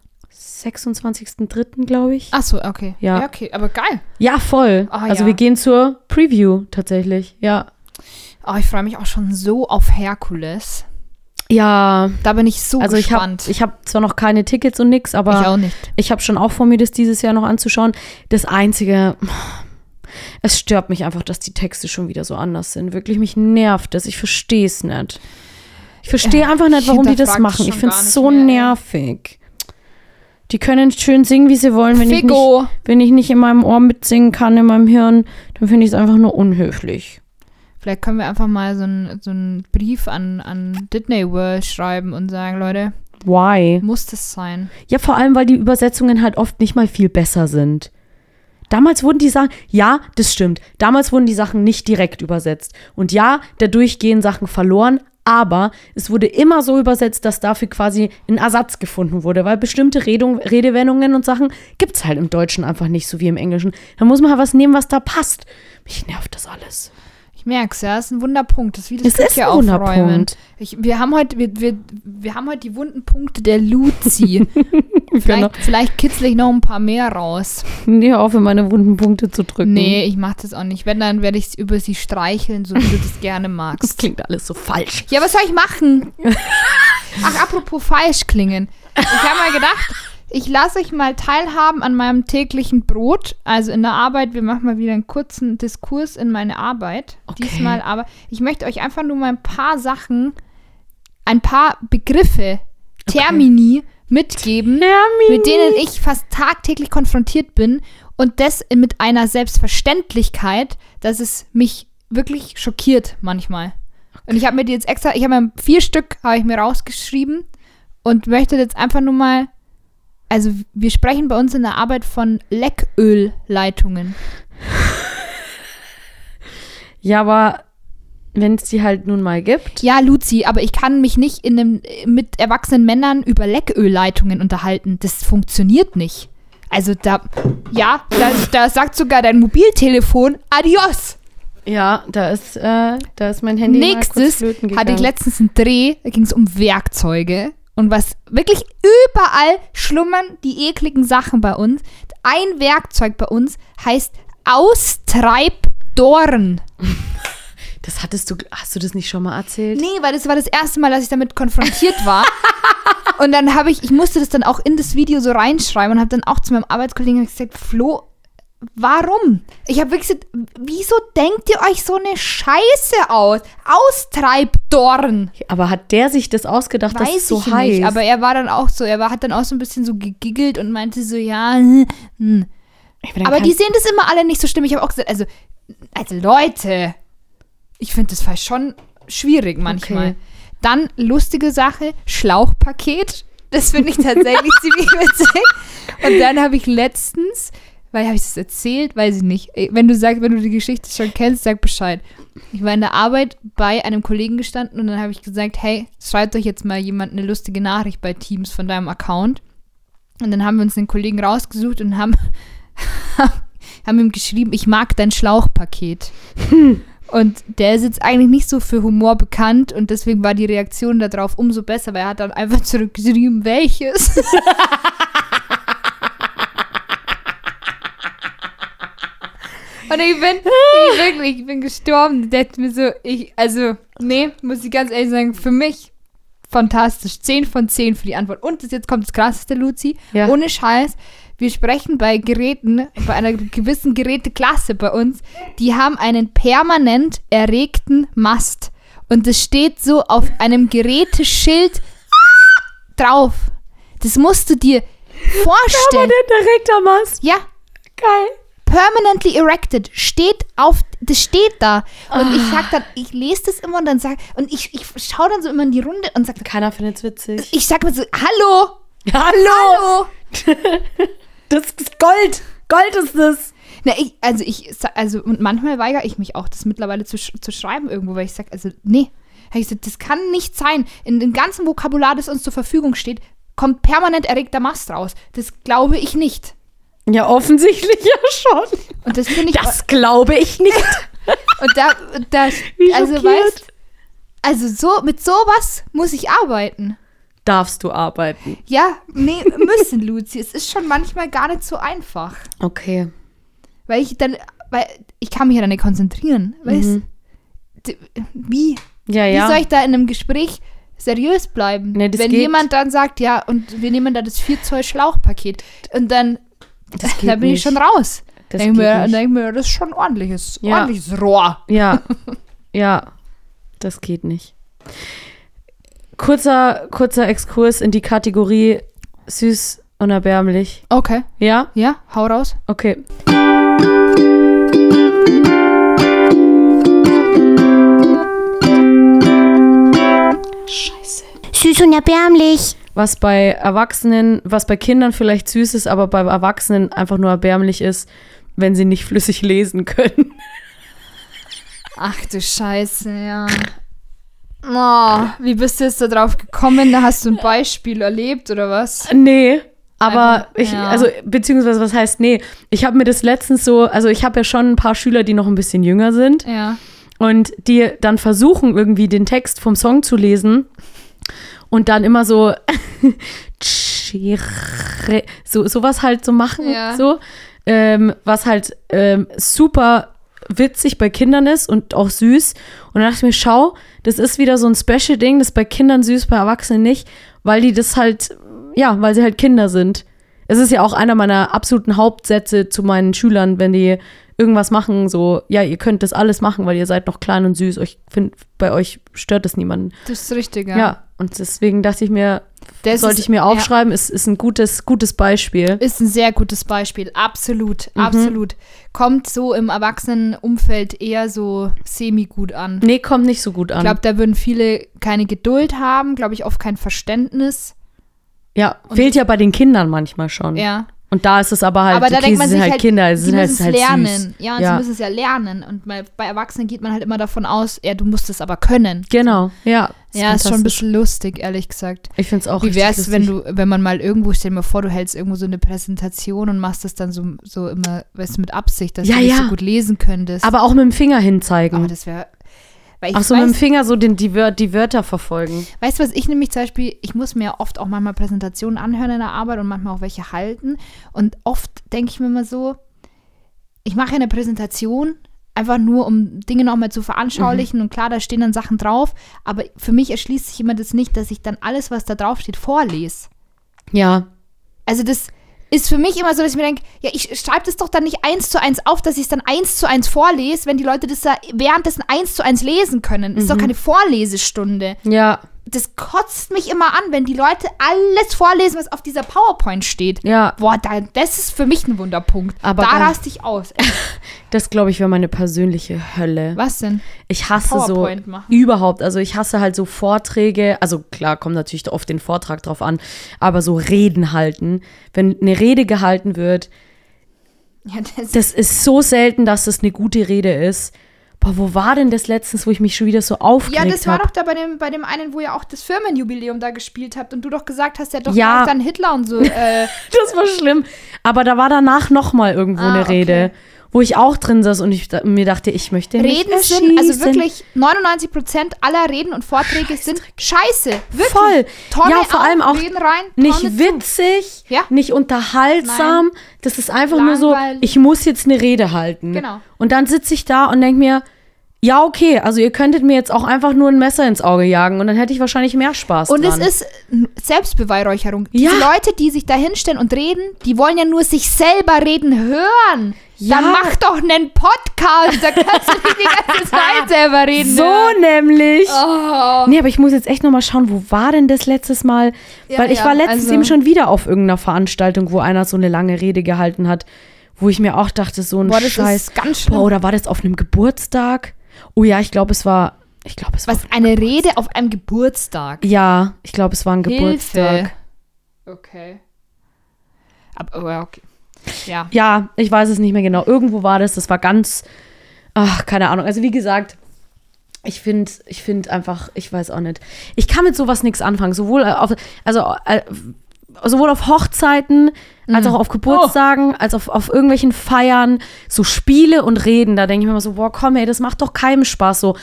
26.03., glaube ich. Ach so, okay. Ja. okay, aber geil. Ja, voll. Ah, also ja. wir gehen zur Preview tatsächlich. Ja. Oh, ich freue mich auch schon so auf Herkules. Ja, Da bin ich so also ich habe gespannt. ich hab zwar noch keine Tickets und nix, aber ich auch nicht. ich habe schon auch vor mir, das dieses Jahr noch anzuschauen. Das Einzige, es stört mich einfach, dass die Texte schon wieder so anders sind. Wirklich, mich nervt das. Ich verstehe es nicht. Ich verstehe einfach nicht, ich warum die das machen. Ich finde es so mehr, nervig. Die können schön singen, wie sie wollen. Wenn ich, nicht, Figo. wenn ich nicht in meinem Ohr mitsingen kann, in meinem Hirn, dann finde ich es einfach nur unhöflich. Vielleicht können wir einfach mal so einen so einen Brief an, an Disney World schreiben und sagen, Leute, Why? muss das sein? Ja, vor allem, weil die Übersetzungen halt oft nicht mal viel besser sind. Damals wurden die Sachen, ja, das stimmt. Damals wurden die Sachen nicht direkt übersetzt. Und ja, dadurch gehen Sachen verloren, aber es wurde immer so übersetzt, dass dafür quasi ein Ersatz gefunden wurde, weil bestimmte Redung, Redewendungen und Sachen gibt es halt im Deutschen einfach nicht so wie im Englischen. Da muss man halt was nehmen, was da passt. Mich nervt das alles. Ich merk's, ja, das ist ein Wunderpunkt. Das ist wie das Es ist Küche ein aufräumen. Ich, wir, haben heute, wir, wir, wir haben heute die wunden Punkte der Luzi. vielleicht, Genau. vielleicht kitzle ich noch ein paar mehr raus. Nee, auf, in meine wunden Punkte zu drücken. Nee, ich mach das auch nicht. Wenn, dann werde ich über sie streicheln, so wie du das gerne Das magst. klingt alles so falsch. Ja, was soll ich machen? Ach, apropos falsch klingen. Ich habe mal gedacht, ich lasse euch mal teilhaben an meinem täglichen Brot. Also in der Arbeit, wir machen mal wieder einen kurzen Diskurs in meine Arbeit. Okay. Diesmal aber, ich möchte euch einfach nur mal ein paar Sachen, ein paar Begriffe, Termini mitgeben, mit denen ich fast tagtäglich konfrontiert bin und das mit einer Selbstverständlichkeit, dass es mich wirklich schockiert manchmal. Und ich habe mir die jetzt extra, ich habe mir vier Stück habe ich mir rausgeschrieben und möchte jetzt einfach nur mal, also wir sprechen bei uns in der Arbeit von Leckölleitungen. Ja, aber wenn es die halt nun mal gibt. Ja, Luzi, aber ich kann mich nicht in einem, mit erwachsenen Männern über Leckölleitungen unterhalten. Das funktioniert nicht. Also da, ja, da, da sagt sogar dein Mobiltelefon Adios. Ja, da ist, äh, da ist mein Handy Nächstes hatte ich letztens einen Dreh, da ging es um Werkzeuge. Und was wirklich überall schlummern die ekligen Sachen bei uns. Ein Werkzeug bei uns heißt Austreibdorn. Das hattest du, hast du das nicht schon mal erzählt? Nee, weil das war das erste Mal, dass ich damit konfrontiert war. und dann habe ich, ich musste das dann auch in das Video so reinschreiben und habe dann auch zu meinem Arbeitskollegen gesagt, Flo, warum? Ich habe wirklich gesagt, wieso denkt ihr euch so eine Scheiße aus? Austreibdorn. Aber hat der sich das ausgedacht, dass Weiß es so ich heißt? nicht, aber er war dann auch so, er war, hat dann auch so ein bisschen so gegiggelt und meinte so, ja, hm, hm. Aber kann- die sehen das immer alle nicht so schlimm. Ich habe auch gesagt, also, also Leute, ich finde das fast schon schwierig manchmal. Okay. Dann lustige Sache, Schlauchpaket. Das finde ich tatsächlich ziemlich witzig. Und dann habe ich letztens Weil habe ich das erzählt? Weiß ich nicht. Wenn du sagst, wenn du die Geschichte schon kennst, sag Bescheid. Ich war in der Arbeit bei einem Kollegen gestanden und dann habe ich gesagt, hey, schreibt euch jetzt mal jemand eine lustige Nachricht bei Teams von deinem Account. Und dann haben wir uns den Kollegen rausgesucht und haben, haben ihm geschrieben, ich mag dein Schlauchpaket. Und der ist jetzt eigentlich nicht so für Humor bekannt und deswegen war die Reaktion darauf umso besser, weil er hat dann einfach zurückgeschrieben, welches. Und ich bin, ich wirklich, ich bin gestorben. Der hat mir so, ich, also, nee, muss ich ganz ehrlich sagen, für mich fantastisch. 10 von 10 für die Antwort. Und das, jetzt kommt das krasseste, Luzi. Ja. Ohne Scheiß. Wir sprechen bei Geräten, bei einer gewissen Geräteklasse bei uns, die haben einen permanent erregten Mast. Und das steht so auf einem Geräteschild drauf. Das musst du dir vorstellen. direkter Mast. Ja, Geil. Permanently erected steht auf das steht da und ich sag dann ich lese das immer und dann sag und ich ich schaue dann so immer in die Runde und sag Keiner findet's witzig. ich sag mir so hallo Hallo! hallo Das ist Gold. Gold ist das. Na, ich, also ich also und manchmal weigere ich mich auch das mittlerweile zu, sch zu schreiben irgendwo weil ich sag also nee ich gesagt, das kann nicht sein in dem ganzen Vokabular das uns zur Verfügung steht kommt permanent erregter Mast raus das glaube ich nicht Ja, offensichtlich ja schon. und das finde ich Das glaube ich nicht. und da, und da Wie also weißt also so mit sowas muss ich arbeiten Darfst du arbeiten. Ja, nee, müssen, Luzi. Es ist schon manchmal gar nicht so einfach. Okay. Weil ich dann, weil ich kann mich ja dann nicht konzentrieren. Weißt Mhm. Wie? Ja, Wie ja. soll ich da in einem Gespräch seriös bleiben? Nee, das Wenn geht. jemand dann sagt, ja, und wir nehmen da das 4 Zoll Schlauchpaket. Und dann, Das da geht bin ich nicht. schon raus. Das Denk geht mir, nicht. denk mir, das ist schon ordentliches, Ja. ordentliches Rohr. Ja, ja, das geht nicht. Kurzer, kurzer Exkurs in die Kategorie süß und erbärmlich. Okay, Ja? ja, hau raus. Okay. Süß und erbärmlich. Was bei Erwachsenen, was bei Kindern vielleicht süß ist, aber bei Erwachsenen einfach nur erbärmlich ist, wenn sie nicht flüssig lesen können. Ach du Scheiße, ja. Oh, wie bist du jetzt da drauf gekommen? Da hast du ein Beispiel erlebt oder was? Nee. Aber ich, ja. also, beziehungsweise, was heißt nee? Ich habe mir das letztens so, also ich habe ja schon ein paar Schüler, die noch ein bisschen jünger sind. Ja. und die dann versuchen, irgendwie den Text vom Song zu lesen und dann immer so so sowas halt so machen, Ja. so, ähm, was halt ähm, super witzig bei Kindern ist und auch süß. Und dann dachte ich mir, schau, das ist wieder so ein Special-Ding, das ist bei Kindern süß, bei Erwachsenen nicht, weil die das halt, ja, weil sie halt Kinder sind. Es ist ja auch einer meiner absoluten Hauptsätze zu meinen Schülern, wenn die irgendwas machen, so, ja, ihr könnt das alles machen, weil ihr seid noch klein und süß. Ich finde, bei euch stört es niemanden. Das ist richtig, Ja. ja. und deswegen dachte ich mir, Das sollte ist- ich mir aufschreiben, ist, ist ein gutes, gutes Beispiel. Ja, ist ein sehr gutes Beispiel. Absolut, Mhm. absolut. Kommt so im Erwachsenenumfeld eher so semi-gut an. Nee, kommt nicht so gut an. Ich glaube, da würden viele keine Geduld haben, glaube ich, oft kein Verständnis. ja, fehlt ja bei den Kindern manchmal schon. Ja. Und da ist es aber halt, Aber da okay, denkt man sie sind sich halt, Kinder, sie sind halt, müssen halt es lernen. süß. Ja, und Ja. sie müssen es ja lernen. Und bei, bei Erwachsenen geht man halt immer davon aus, ja, du musst es aber können. Genau, ja. ja, ist schon ein bisschen lustig, ehrlich gesagt. Ich finde es auch Wie wär's, wenn lustig. du, wenn man mal irgendwo, stell dir mal vor, du hältst irgendwo so eine Präsentation und machst das dann so, so immer, weißt du, mit Absicht, dass Ja, du das ja. so gut lesen könntest. Aber auch mit dem Finger hinzeigen. Oh, das wäre. Weil Ach so, mit dem weiß, Finger so den, die, Wör die Wörter verfolgen. weißt du, was ich nämlich zum Beispiel, ich muss mir oft auch manchmal Präsentationen anhören in der Arbeit und manchmal auch welche halten. Und oft denke ich mir immer so, ich mache eine Präsentation einfach nur, um Dinge nochmal zu veranschaulichen. Mhm. Und klar, da stehen dann Sachen drauf. Aber für mich erschließt sich immer das nicht, dass ich dann alles, was da drauf steht, vorlese. Ja, Also das ist für mich immer so, dass ich mir denke, ja, ich schreibe das doch dann nicht eins zu eins auf, dass ich es dann eins zu eins vorlese, wenn die Leute das da währenddessen eins zu eins lesen können. Das ist doch Mhm. keine Vorlesestunde. ja, Das kotzt mich immer an, wenn die Leute alles vorlesen, was auf dieser PowerPoint steht. ja. Boah, da, das ist für mich ein Wunderpunkt. Aber da raste ich aus. Das, glaube ich, wäre meine persönliche Hölle. Was denn? Ich hasse so PowerPoint machen. überhaupt. Also ich hasse halt so Vorträge. Also klar, kommt natürlich auf den Vortrag drauf an, aber so Reden halten. Wenn eine Rede gehalten wird, Ja, das, Das ist so selten, dass das eine gute Rede ist. Boah, wo war denn das letztens, wo ich mich schon wieder so ja, aufgeregt das war habe? doch da bei dem, bei dem einen, wo ihr auch das Firmenjubiläum da gespielt habt und du doch gesagt hast, der doch Ja. dann Hitler und so. Äh, Das war schlimm. Aber da war danach noch mal irgendwo Ah, eine okay. Wo ich auch drin saß und ich da, mir dachte, ich möchte nicht Reden sind, also wirklich 99% aller Reden und Vorträge sind scheiße. Wirklich. Voll. Tonne ja, vor allem auch Reden rein, nicht witzig, Ja. nicht unterhaltsam. Das ist einfach nur so, ich muss jetzt eine Rede halten. Genau. Und dann sitze ich da und denke mir, ja, okay, also ihr könntet mir jetzt auch einfach nur ein Messer ins Auge jagen und dann hätte ich wahrscheinlich mehr Spaß Und dran. es ist Selbstbeweihräucherung. Ja. Die Leute, die sich da hinstellen und reden, die wollen ja nur sich selber reden hören. Ja. Dann mach doch einen Podcast, da kannst du nicht die ganze Zeit selber reden. so hören. nämlich. Oh. Nee, aber ich muss jetzt echt noch mal schauen, wo war denn das letztes Mal? Ja, Weil ich ja, war letztens also- eben schon wieder auf irgendeiner Veranstaltung, wo einer so eine lange Rede gehalten hat, wo ich mir auch dachte, so ein Boah, das Scheiß. ist ganz schlimm. Boah, oder war das auf einem Geburtstag? Oh ja, ich glaube, es war. Ich glaube, es war. Was, eine Rede auf einem Geburtstag? Ja, ich glaube, es war ein Geburtstag. Hilfe. Okay. Aber, aber okay. Ja. Ja, ich weiß es nicht mehr genau. Irgendwo war das. Das war ganz. Ach, keine Ahnung. Also, wie gesagt, ich finde ich find einfach, ich weiß auch nicht. Ich kann mit sowas nichts anfangen. Sowohl auf, also, äh, sowohl auf Hochzeiten, als auch auf Geburtstagen, als auf, auf irgendwelchen Feiern, so Spiele und Reden. Da denke ich mir immer so, boah, komm, ey, das macht doch keinem Spaß. So,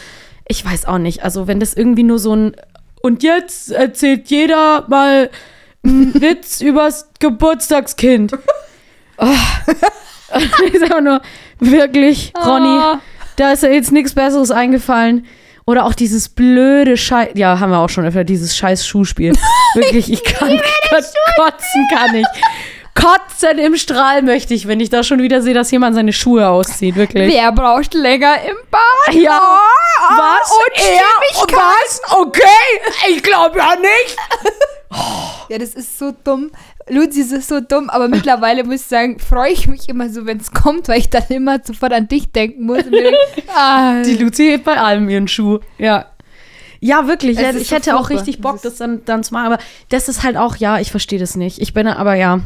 ich weiß auch nicht. Also, wenn das irgendwie nur so ein. Und jetzt erzählt jeder mal einen Witz übers Geburtstagskind. ich sag nur, wirklich, Ronny, Oh. da ist ja jetzt nichts Besseres eingefallen. Oder auch dieses blöde Scheiß, ja, haben wir auch schon öfter, dieses scheiß Schuhspiel. Wirklich, ich kann, kotzen kann ich. Kotzen im Strahl möchte ich, wenn ich da schon wieder sehe, dass jemand seine Schuhe auszieht, wirklich. Wer braucht länger im Bad? Ja, Oh, was? Und Er? Was? Okay, ich glaube ja nicht. Ja, das ist so dumm. Luzi, ist so dumm, aber mittlerweile muss ich sagen, freue ich mich immer so, wenn es kommt, weil ich dann immer sofort an dich denken muss. Und mir denk, ah, Die Luzi hebt bei allem ihren Schuh. Ja. Ja, wirklich. Es ich so hätte auch richtig Bock, Das dann, dann zu machen. Aber das ist halt auch, ja, ich verstehe das nicht. Ich bin aber ja.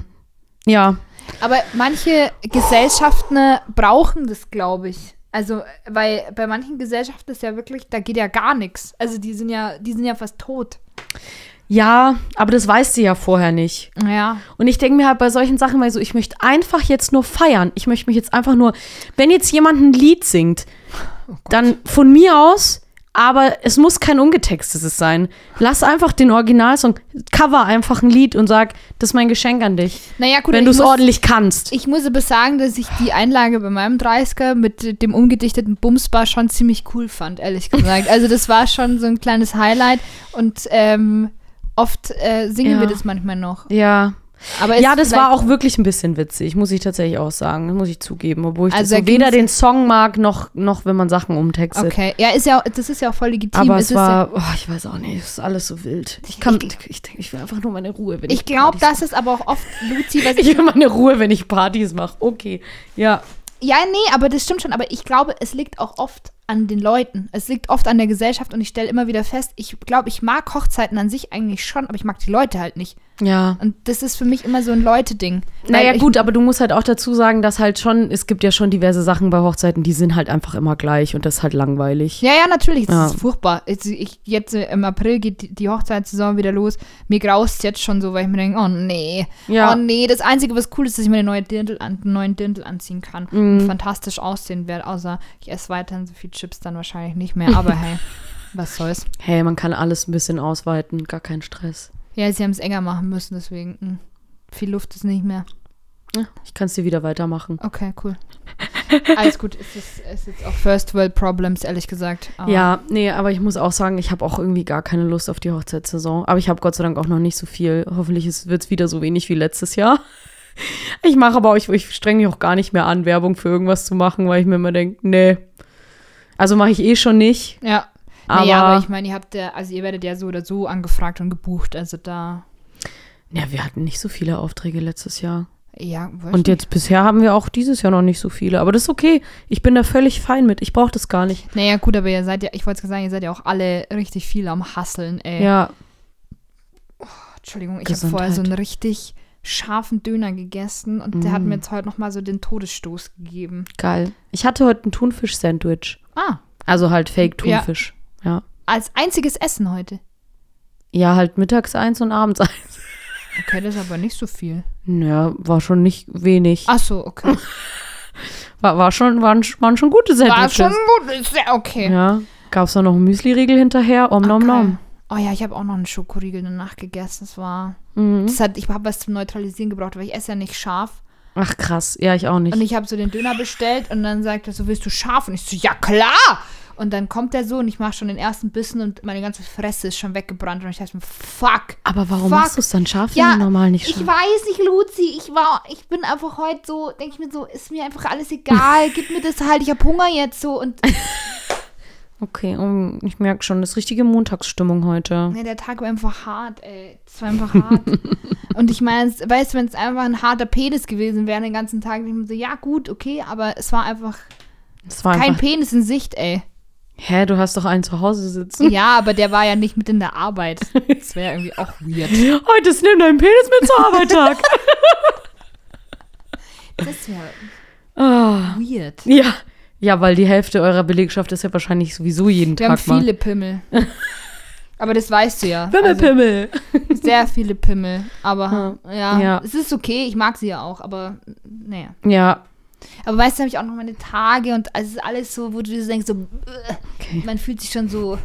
Ja. aber manche Gesellschaften brauchen das, glaube ich. Also, weil bei manchen Gesellschaften ist ja wirklich, da geht ja gar nichts. Also die sind ja, die sind ja fast tot. Ja, aber das weißt du ja vorher nicht. Ja. Und ich denke mir halt bei solchen Sachen mal so, ich möchte einfach jetzt nur feiern. Ich möchte mich jetzt einfach nur, wenn jetzt jemand ein Lied singt, dann von mir aus, aber es muss kein ungetextetes sein. Lass einfach den Originalsong, cover einfach ein Lied und sag, das ist mein Geschenk an dich. Naja, gut, wenn du es ordentlich kannst. Ich muss aber sagen, dass ich die Einlage bei meinem 30er mit dem umgedichteten Bumsbar schon ziemlich cool fand, ehrlich gesagt. Also das war schon so ein kleines Highlight und ähm, oft äh, singen Ja. wir das manchmal noch. Ja. Aber Ja, das war auch wirklich ein bisschen witzig, muss ich tatsächlich auch sagen. Das muss ich zugeben. Obwohl ich Also so weder den Song mag, noch, noch wenn man Sachen umtextet. Okay, ja, ist ja, auch- das ist ja auch voll legitim. Aber Es es war, oh, ich weiß auch nicht, es ist alles so wild. Ich kann, ich, ich, denke, ich will einfach nur meine Ruhe, wenn ja, ich ich glaube, das ist aber auch oft, Luzi, was mache. Ich will meine Ruhe, wenn ich Partys mache. Okay, ja. Ja, nee, aber das stimmt schon. Aber ich glaube, es liegt auch oft an den Leuten. Es liegt oft an der Gesellschaft und ich stelle immer wieder fest, ich glaube, ich mag Hochzeiten an sich eigentlich schon, aber ich mag die Leute halt nicht. Ja. Und das ist für mich immer so ein Leute-Ding. Naja, ich- gut, aber du musst halt auch dazu sagen, dass halt schon, es gibt ja schon diverse Sachen bei Hochzeiten, die sind halt einfach immer gleich und das ist halt langweilig. Ja, ja, natürlich. Das Ja. ist furchtbar. Jetzt, ich, jetzt äh, im April geht die, die Hochzeitssaison wieder los. Mir graust jetzt schon so, weil ich mir denke, oh nee. Ja. Oh nee. Das Einzige, was cool ist, dass ich mir eine neue Dirndl an, einen neuen Dirndl anziehen kann Mhm. und fantastisch aussehen werde. Außer ich esse weiterhin so viel Chips dann wahrscheinlich nicht mehr. Aber hey, was soll's. Hey, man kann alles ein bisschen ausweiten, gar kein Stress. Ja, sie haben es enger machen müssen, deswegen. mh, viel Luft ist nicht mehr. Ja, ich kann es dir wieder weitermachen. Okay, cool. Alles gut. Es ist, es ist jetzt auch First World Problems, ehrlich gesagt. Aber Ja, nee, aber ich muss auch sagen, ich habe auch irgendwie gar keine Lust auf die Hochzeitssaison. Aber ich habe Gott sei Dank auch noch nicht so viel. Hoffentlich wird es wieder so wenig wie letztes Jahr. Ich mache aber auch, ich, ich streng mich auch gar nicht mehr an, Werbung für irgendwas zu machen, weil ich mir immer denke, nee. Also mache ich eh schon nicht. Ja. Aber, aber ich meine, ihr habt ja, also ihr werdet ja so oder so angefragt und gebucht, also da, ja, wir hatten nicht so viele Aufträge letztes Jahr. ja, Und nicht. jetzt bisher haben wir auch dieses Jahr noch nicht so viele. Aber das ist okay. Ich bin da völlig fein mit. Ich brauche das gar nicht. Naja, gut, aber ihr seid ja, ich wollte sagen, ihr seid ja auch alle richtig viel am Hasseln, ey. Ja, Entschuldigung, ich habe vorher so einen richtig scharfen Döner gegessen und der hat mir jetzt heute nochmal so den Todesstoß gegeben. Geil. Ich hatte heute ein Thunfisch-Sandwich. Ah, Also halt Ja. Fake-Thunfisch. Ja. als einziges Essen heute. ja. halt mittags eins und abends eins. Okay, das ist aber nicht so viel. Ja, war schon nicht wenig. Ach so, okay. War, war schon, waren, waren schon gute War Sandwiches. schon gut, ist ja okay. Ja. Gab es da noch einen Müsli-Riegel hinterher? Om nom Okay. nom. Oh ja, ich habe auch noch einen Schokoriegel danach gegessen. Das war. Mhm. Das hat, ich habe was zum Neutralisieren gebraucht, weil ich esse ja nicht scharf. Ach krass. Ja, ich auch nicht. Und ich habe so den Döner bestellt und dann sagt er so, willst du scharf? Und ich so, ja klar! Und dann kommt der so und ich mache schon den ersten Bissen und meine ganze Fresse ist schon weggebrannt. Und ich dachte mir, fuck. Aber warum Fuck. machst du es dann scharf, Ja, wenn du normal nicht Ich scharf? weiß nicht, Luzi. Ich war, ich bin einfach heute so, denke ich mir so, ist mir einfach alles egal. Gib mir das halt, ich habe Hunger jetzt so. Und Okay, um, ich merke schon, das ist richtige Montagsstimmung heute. nee, der Tag war einfach hart, ey. Es war einfach hart. und ich meine, es- weißt du, wenn es einfach ein harter Penis gewesen wäre den ganzen Tag, ich so, ja gut, okay, aber es war einfach Das war kein einfach, Penis in Sicht, ey. hä, du hast doch einen zu Hause sitzen. Ja, aber der war ja nicht mit in der Arbeit. Das wäre irgendwie auch weird. Heute ist nimm deinen Penis mit zur Arbeit Tag. Das wäre Ah, weird. ja. Ja, weil die Hälfte eurer Belegschaft ist ja wahrscheinlich sowieso jeden Wir haben Tag mal. viele Pimmel. Aber das weißt du ja. Pimmelpimmel. Also, sehr viele Pimmel. Aber ja. Ja. es ist okay. Ich mag sie ja auch. Aber naja. ja, Aber weißt du, habe ich auch noch meine Tage und es ist alles so, wo du dir denkst, so, okay. man fühlt sich schon so,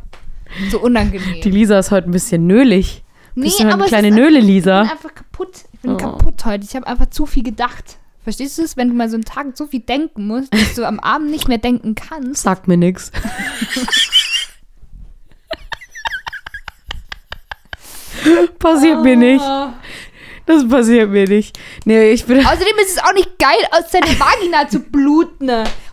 so unangenehm. Die Lisa ist heute ein bisschen nölig. nee, Bist du eine aber es kleine ist, ich bin einfach kaputt. Ich bin Oh. kaputt heute. Ich habe einfach zu viel gedacht. Verstehst du es, wenn du mal so einen Tag so viel denken musst, dass du am Abend nicht mehr denken kannst? Sagt mir nix. passiert mir nicht. Das passiert mir nicht. Nee, ich bin. Außerdem ist es auch nicht geil, aus deiner Vagina zu bluten.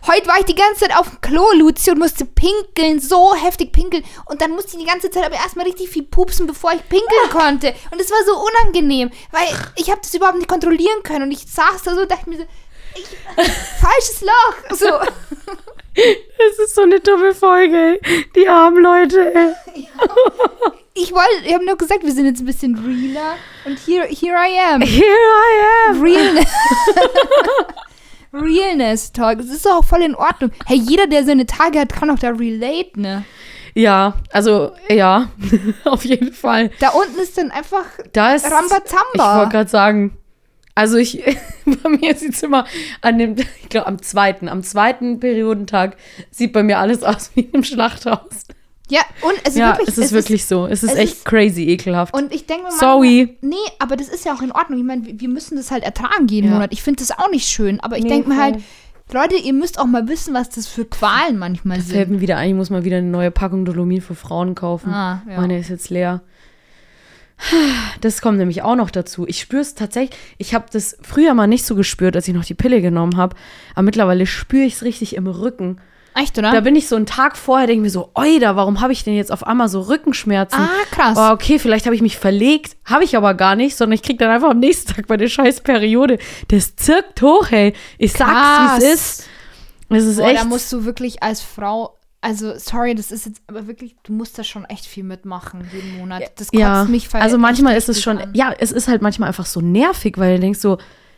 Heute war ich die ganze Zeit auf dem Klo, Luzi, und musste pinkeln, so heftig pinkeln. Und dann musste ich die ganze Zeit aber erstmal richtig viel pupsen, bevor ich pinkeln konnte. Und es war so unangenehm, weil ich habe das überhaupt nicht kontrollieren können. Und ich saß da so und dachte mir so, ich, falsches Loch. So. Es ist so eine dumme Folge. ey. Die armen Leute. Ey. Ich wollte, ich habe nur gesagt, wir sind jetzt ein bisschen realer. Und here, here I am. Here I am. Realness. Realness Talk. Das ist doch auch voll in Ordnung. Hey, jeder, der seine Tage hat, kann doch da relate, ne? Ja, also ja, auf jeden Fall. Da unten ist dann einfach Da ist. Rambazamba. Ich wollte gerade sagen. Also ich, bei mir sieht es immer an dem, ich glaube am zweiten, am zweiten Periodentag sieht bei mir alles aus wie im Schlachthaus. Ja, und es ist ja, wirklich. es ist wirklich so. Es ist es echt ist- crazy ekelhaft. Und ich denke mir Sorry. manchmal, Nee, aber das ist ja auch in Ordnung. Ich meine, wir müssen das halt ertragen jeden Ja. Monat. Ich finde das auch nicht schön. Aber ich Nee, denke mir halt, Leute, ihr müsst auch mal wissen, was das für Qualen manchmal Fällt sind. mir wieder ein, ich muss mal wieder eine neue Packung Dolomin für Frauen kaufen. Ah, ja. Meine ist jetzt leer. Das kommt nämlich auch noch dazu. Ich spüre es tatsächlich. Ich habe das früher mal nicht so gespürt, als ich noch die Pille genommen habe. Aber mittlerweile spüre ich es richtig im Rücken. Echt, oder? Da bin ich so einen Tag vorher, denke mir so, oida, warum habe ich denn jetzt auf einmal so Rückenschmerzen? ah, krass. Oh, okay, vielleicht habe ich mich verlegt. Habe ich aber gar nicht, sondern ich kriege dann einfach am nächsten Tag meine scheiß Periode. Das zirkt hoch, hey. Ich sag's, Krass. wie es ist. Es ist Boah, echt. da musst du wirklich als Frau, also sorry, das ist jetzt aber wirklich, du musst da schon echt viel mitmachen jeden Monat. Das kotzt ja, mich also manchmal ist es schon, an. ja, es ist halt manchmal einfach so nervig, weil du denkst so,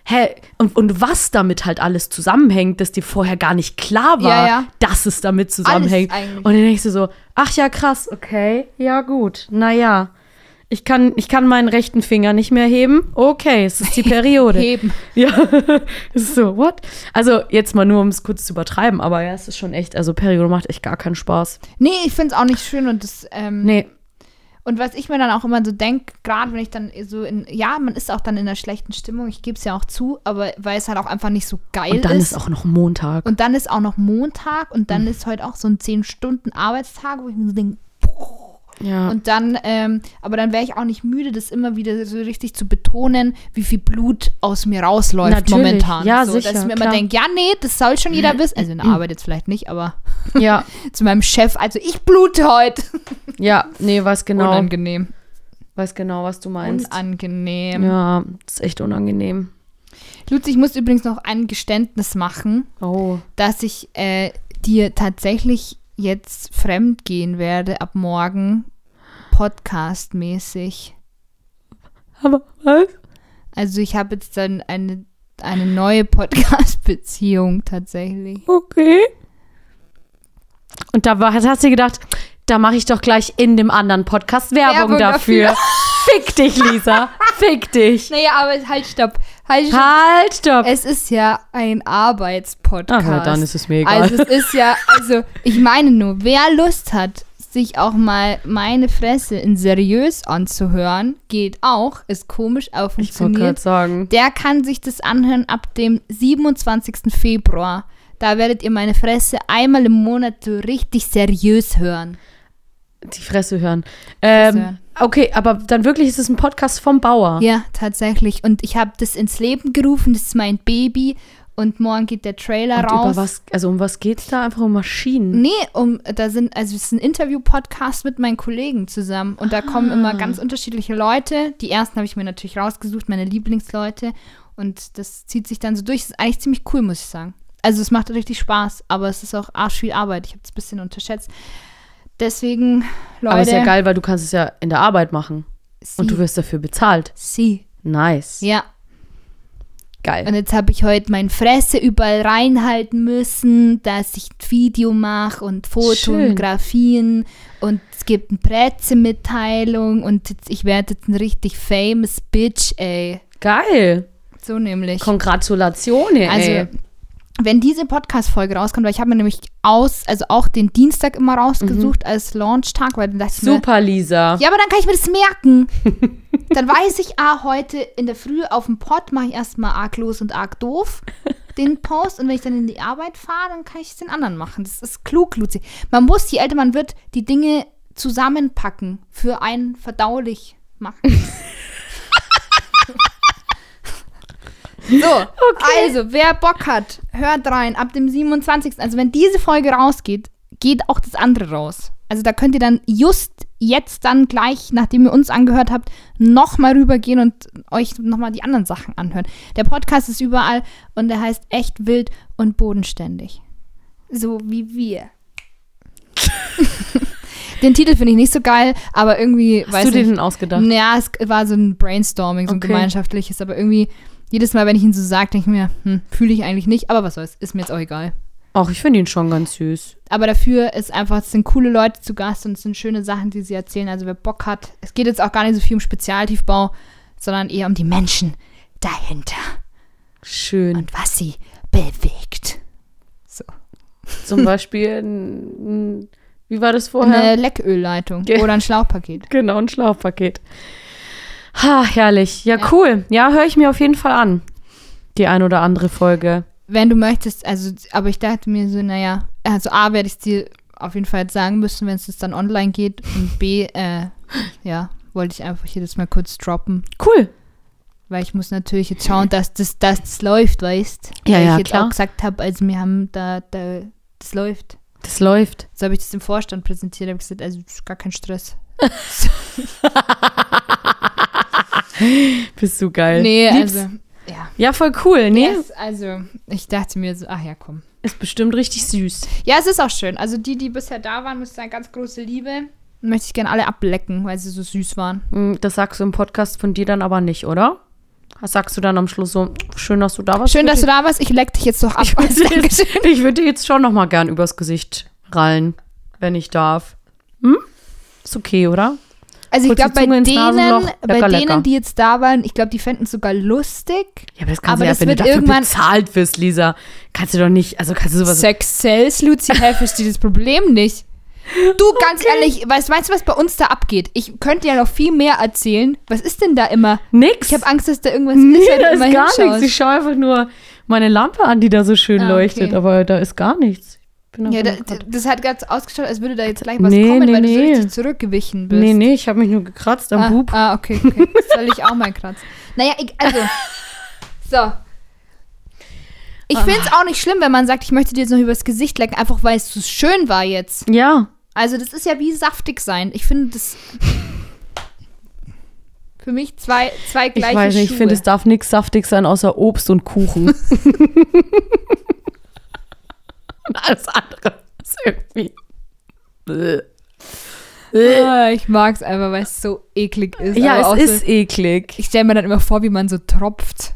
hä, und, und was damit halt alles zusammenhängt, dass dir vorher gar nicht klar war, Ja, ja. dass es damit zusammenhängt. Und dann denkst du so, ach ja, krass, okay, ja gut, naja. Ich kann, ich kann meinen rechten Finger nicht mehr heben. Okay, es ist die Periode. Heben. Ja, es ist so, what? Also jetzt mal nur, um es kurz zu übertreiben, aber ja, es ist schon echt, also Periode macht echt gar keinen Spaß. Nee, ich finde es auch nicht schön und das, ähm, Nee, Und was ich mir dann auch immer so denke, gerade wenn ich dann so in, ja, man ist auch dann in einer schlechten Stimmung, ich gebe es ja auch zu, aber weil es halt auch einfach nicht so geil und dann ist. ist auch noch Montag. und dann ist auch noch Montag und dann ist heute auch so ein 10-Stunden-Arbeitstag, wo ich mir so denke, ja. und dann, ähm, aber dann wäre ich auch nicht müde, das immer wieder so richtig zu betonen, wie viel Blut aus mir rausläuft Natürlich. momentan. Ja, so, sicher, Dass ich mir klar. immer denke, ja, nee, das soll schon jeder wissen. Also in der Arbeit jetzt vielleicht nicht, aber ja, zu meinem Chef, also ich blute heute. ja, nee, weiß genau, Unangenehm. weiß genau, was du meinst. Unangenehm. Ja, ist echt unangenehm. Luzi, ich muss übrigens noch ein Geständnis machen, Oh, dass ich äh, dir tatsächlich jetzt fremd gehen werde ab morgen, podcastmäßig. aber was? Also ich habe jetzt dann eine, eine neue Podcast-Beziehung tatsächlich. Okay. Und da war, hast du gedacht, da mache ich doch gleich in dem anderen Podcast Werbung, Werbung dafür. Fick dich, Lisa. Fick dich. Naja, aber halt, stopp. Halt, stopp. Halt, stopp. Es ist ja ein Arbeitspodcast. Ach ja, dann ist es mir egal. Also es ist ja, also ich meine nur, wer Lust hat, sich auch mal meine Fresse in seriös anzuhören, geht auch, ist komisch, ich wollte funktioniert. gerade sagen. Der kann sich das anhören ab dem 27. Februar. Da werdet ihr meine Fresse einmal im Monat so richtig seriös hören. Die Fresse hören. Ähm, hören. okay, aber dann wirklich ist es ein Podcast vom Bauer. Ja, tatsächlich. Und ich habe das ins Leben gerufen, das ist mein Baby. Und morgen geht der Trailer Und raus. über was, also um was geht's da? Einfach um Maschinen. Nee, um, da sind, also es ist ein Interview-Podcast mit meinen Kollegen zusammen. Und da kommen immer Ah. ganz unterschiedliche Leute. Die ersten habe ich mir natürlich rausgesucht, meine Lieblingsleute. Und das zieht sich dann so durch. Das ist eigentlich ziemlich cool, muss ich sagen. Also es macht richtig Spaß, aber es ist auch arsch viel Arbeit. Ich habe es ein bisschen unterschätzt. Deswegen, Leute. aber ist ja geil, weil du kannst es ja in der Arbeit machen. Sie, Und du wirst dafür bezahlt. sie. Nice. Ja, Geil. Und jetzt habe ich heute mein Fresse überall reinhalten müssen, dass ich ein Video mache und Fotografien und es gibt eine Pressemitteilung und jetzt, ich werde jetzt ein richtig famous Bitch, ey. Geil. So nämlich. Congratulationen, Also, ey. wenn diese Podcast-Folge rauskommt, weil ich habe mir nämlich aus, also auch den Dienstag immer rausgesucht als Launchtag, weil dann dachte ich mir, Super, Lisa. ja, aber dann kann ich mir das merken. dann weiß ich, ah, heute in der Früh auf dem Pod mache ich erstmal arg los und arg doof den Post und wenn ich dann in die Arbeit fahre, dann kann ich es den anderen machen. Das ist klug, Luzi. Man muss, je älter man wird, die Dinge zusammenpacken für einen verdaulich machen. so, also, wer Bock hat, hört rein. Ab dem 27. Also, wenn diese Folge rausgeht, geht auch das andere raus. Also, da könnt ihr dann just jetzt dann gleich, nachdem ihr uns angehört habt, nochmal rübergehen und euch nochmal die anderen Sachen anhören. Der Podcast ist überall und der heißt echt wild und bodenständig. So wie wir. Den Titel finde ich nicht so geil, aber irgendwie, Hast du dir den ausgedacht? Ja, es war so ein Brainstorming, so ein Okay. gemeinschaftliches, aber irgendwie jedes Mal, wenn ich ihn so sage, denke ich mir, hm, fühle ich eigentlich nicht, aber was soll's, ist mir jetzt auch egal. Ach, ich finde ihn schon ganz süß. Aber dafür ist einfach, es sind coole Leute zu Gast und es sind schöne Sachen, die sie erzählen. Also wer Bock hat, es geht jetzt auch gar nicht so viel um Spezialtiefbau, sondern eher um die Menschen dahinter Schön. und was sie bewegt. So. Zum Beispiel, ein, ein- wie war das vorher? Eine Leckölleitung Ge- oder ein Schlauchpaket. Genau, ein Schlauchpaket. Ha, herrlich. Ja, Ja. cool. Ja, höre ich mir auf jeden Fall an. Die ein oder andere Folge. Wenn du möchtest, also, aber ich dachte mir so, naja, also A, werde ich es dir auf jeden Fall jetzt sagen müssen, wenn es jetzt dann online geht. Und B, äh, ja, wollte ich einfach hier das mal kurz droppen. Cool. Weil ich muss natürlich jetzt schauen, dass das, dass das läuft, weißt Ja, Weil ja, ich jetzt klar. auch gesagt habe, also wir haben da, da, das läuft. Das läuft. So habe ich das dem Vorstand präsentiert, habe gesagt, also gar kein Stress. Bist du geil. Nee, Lieb's. also, ja. Ja, voll cool, ne? Yes, also, ich dachte mir so, ach ja, komm. Ist bestimmt richtig süß. Ja, es ist auch schön. Also die, die bisher da waren, ich sagen, ganz große Liebe. Möchte ich gerne alle ablecken, weil sie so süß waren. Hm, Das sagst du im Podcast von dir dann aber nicht, oder? Das sagst du dann am Schluss so, schön, dass du da warst. Schön, dass du da warst. Ich leck dich jetzt doch ab. Ich würde jetzt, ich würde dir jetzt schon noch mal gern übers Gesicht rallen, wenn ich darf. Hm? Ist okay, oder? Also ich glaube, bei denen, bei Lecker, denen, die jetzt da waren, ich glaube, die fänden es sogar lustig. Ja, aber das kannst Aber du ja, wenn du dafür irgendwann- bezahlt wirst, Lisa. Kannst du doch nicht, also kannst du sowas... Sex sells, Luzi, hey, verstehe das Problem nicht. Du, ganz ehrlich, weißt, weißt du, was bei uns da abgeht? Ich könnte ja noch viel mehr erzählen. Was ist denn da immer? Nix. Ich habe Angst, dass da irgendwas nee, ist, da ist gar nichts. Ich schaue einfach nur meine Lampe an, die da so schön Ah, leuchtet, okay. aber da ist gar nichts. Ich bin Ja, einfach da, das hat ganz ausgeschaut, als würde da jetzt gleich was Nee, kommen, nee, weil du so nee. richtig zurückgewichen bist. nee, nee, ich habe mich nur gekratzt am ah, Bub. Ah, okay, okay. Das soll ich auch mal kratzen. Naja, ich, also. So. Ich finde es auch nicht schlimm, wenn man sagt, ich möchte dir jetzt noch übers Gesicht lecken, einfach weil es so schön war jetzt. Ja, Also, das ist ja wie saftig sein. Ich finde das. Für mich zwei, zwei ich gleiche weiß nicht, ich Schuhe. finde, es darf nichts saftig sein außer Obst und Kuchen. und alles andere ist irgendwie... Bäh. Ah, ich mag es einfach, weil es so eklig ist. Ja, aber es ist So, eklig. ich stelle mir dann immer vor, wie man so tropft.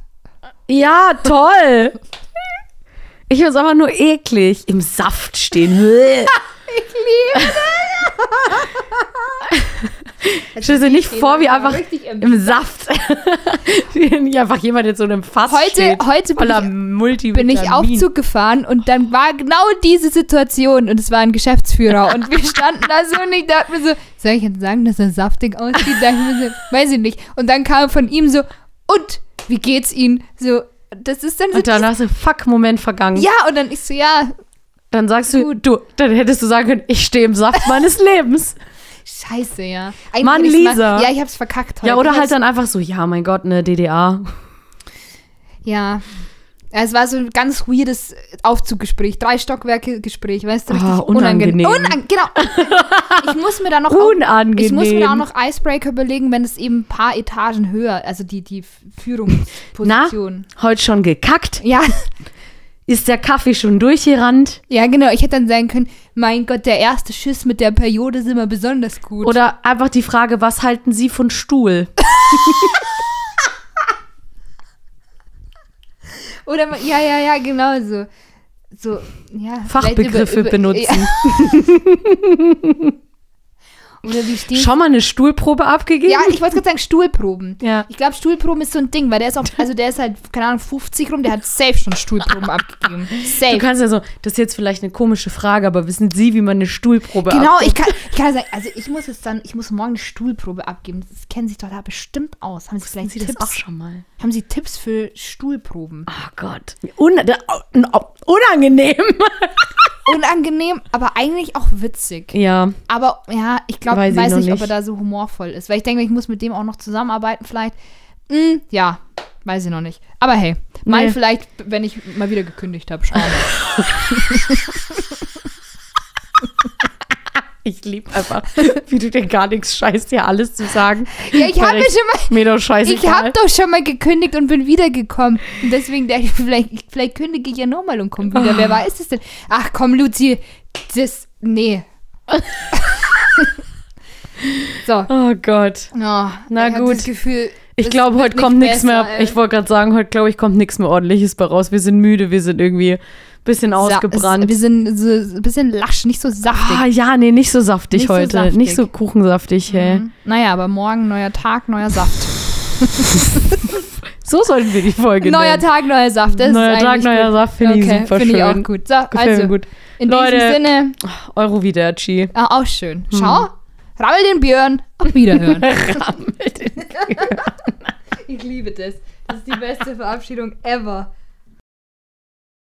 Ja, toll. Ich finde es einfach nur eklig. Im Saft stehen. ich liebe das. Stell dir nicht vor, wie einfach im Saft. wie nicht einfach jemand in so einem Fass Heute, steht. heute bin ich, bin ich Aufzug gefahren und dann war genau diese Situation und es war ein Geschäftsführer und wir standen da so und ich dachte mir so, soll ich jetzt sagen, dass er saftig aussieht? Da ich so, weiß ich nicht. Und dann kam von ihm so, und, wie geht's Ihnen? So, das ist dann so, Und danach so, fuck, Moment vergangen. ja, und dann ich so, ja, Dann sagst du, du, dann hättest du sagen können, ich stehe im Saft meines Lebens. scheiße, ja. Eigentlich Mann, ich's mal- Lisa. Ja, ich hab's verkackt heute. Ja, oder halt dann einfach so, ja, mein Gott, eine DDA. Ja. Es war so ein ganz weirdes Aufzuggespräch, drei Stockwerke Gespräch, weißt du, richtig Ah, unangenehm. Unang genau. Ich muss mir da noch auch, Unangenehm. ich muss mir da auch noch Icebreaker überlegen, wenn es eben ein paar Etagen höher, also die die Na, Führungsposition. heute schon gekackt? Ja, Ist der Kaffee schon durchgerannt? ja, genau. Ich hätte dann sagen können, mein Gott, der erste Schiss mit der Periode ist immer besonders gut. Oder einfach die Frage, was halten Sie von Stuhl? Oder man- ja, ja, ja, genau so. So, ja. Fachbegriffe über- über- benutzen. Ja. Oder wie stehen Schon mal eine Stuhlprobe abgegeben? Ja, ich wollte gerade sagen, Stuhlproben. Ja. Ich glaube, Stuhlproben ist so ein Ding, weil der ist auch, also der ist halt, keine Ahnung, 50 rum, der hat safe schon Stuhlproben abgegeben. Du Safe. kannst ja so, das ist jetzt vielleicht eine komische Frage, aber wissen Sie, wie man eine Stuhlprobe Genau, abgibt? ich kann, ich kann sagen, also ich muss jetzt dann, ich muss morgen eine Stuhlprobe abgeben. Das kennen sich doch da bestimmt aus. Haben Sie vielleicht Sie das Tipps? auch schon mal? Haben Sie Tipps für Stuhlproben? Oh Gott. Un unangenehm. Unangenehm, aber eigentlich auch witzig. Ja, Aber ja, ich glaube, Weiß weiß, ich noch nicht, ob nicht. er da so humorvoll ist. Weil ich denke, ich muss mit dem auch noch zusammenarbeiten vielleicht. Hm, ja, weiß ich noch nicht. Aber hey, mal Nee. vielleicht, wenn ich mal wieder gekündigt habe, schauen wir. ich liebe einfach, wie du dir gar nichts scheißt, dir alles zu sagen. Ja, ich habe mir schon mal, Mir doch scheißegal. ich habe doch schon mal gekündigt und bin wiedergekommen. Und deswegen denke ich, vielleicht, vielleicht kündige ich ja nochmal und komme wieder. Wer weiß es denn? Ach komm, Luzi, das, nee. so. Oh Gott. Oh, Na ich gut. Das Gefühl, Ich glaube, heute kommt nicht nichts mehr. ey. Ich wollte gerade sagen, heute glaube ich, kommt nichts mehr ordentliches bei raus. Wir sind müde, wir sind irgendwie bisschen Sa- ausgebrannt. Es, wir sind so, so ein bisschen lasch, nicht so saftig. ah, ja, nee, nicht so saftig Nicht so heute. saftig. Nicht so kuchensaftig, hey. Mhm. Naja, aber morgen neuer Tag, neuer Saft. So sollten wir die Folge neuer nennen. Tag, neuer Saft. Das Neuer Tag, neuer gut. Saft, finde ich okay, super Finde ich auch schön. gut. So, also, gut. in Leute. diesem Sinne, Euro wieder, Chi. ah, auch schön. Hm. Schau, rammel den Björn, auf Wiederhören. ich liebe das. Das ist die beste Verabschiedung ever.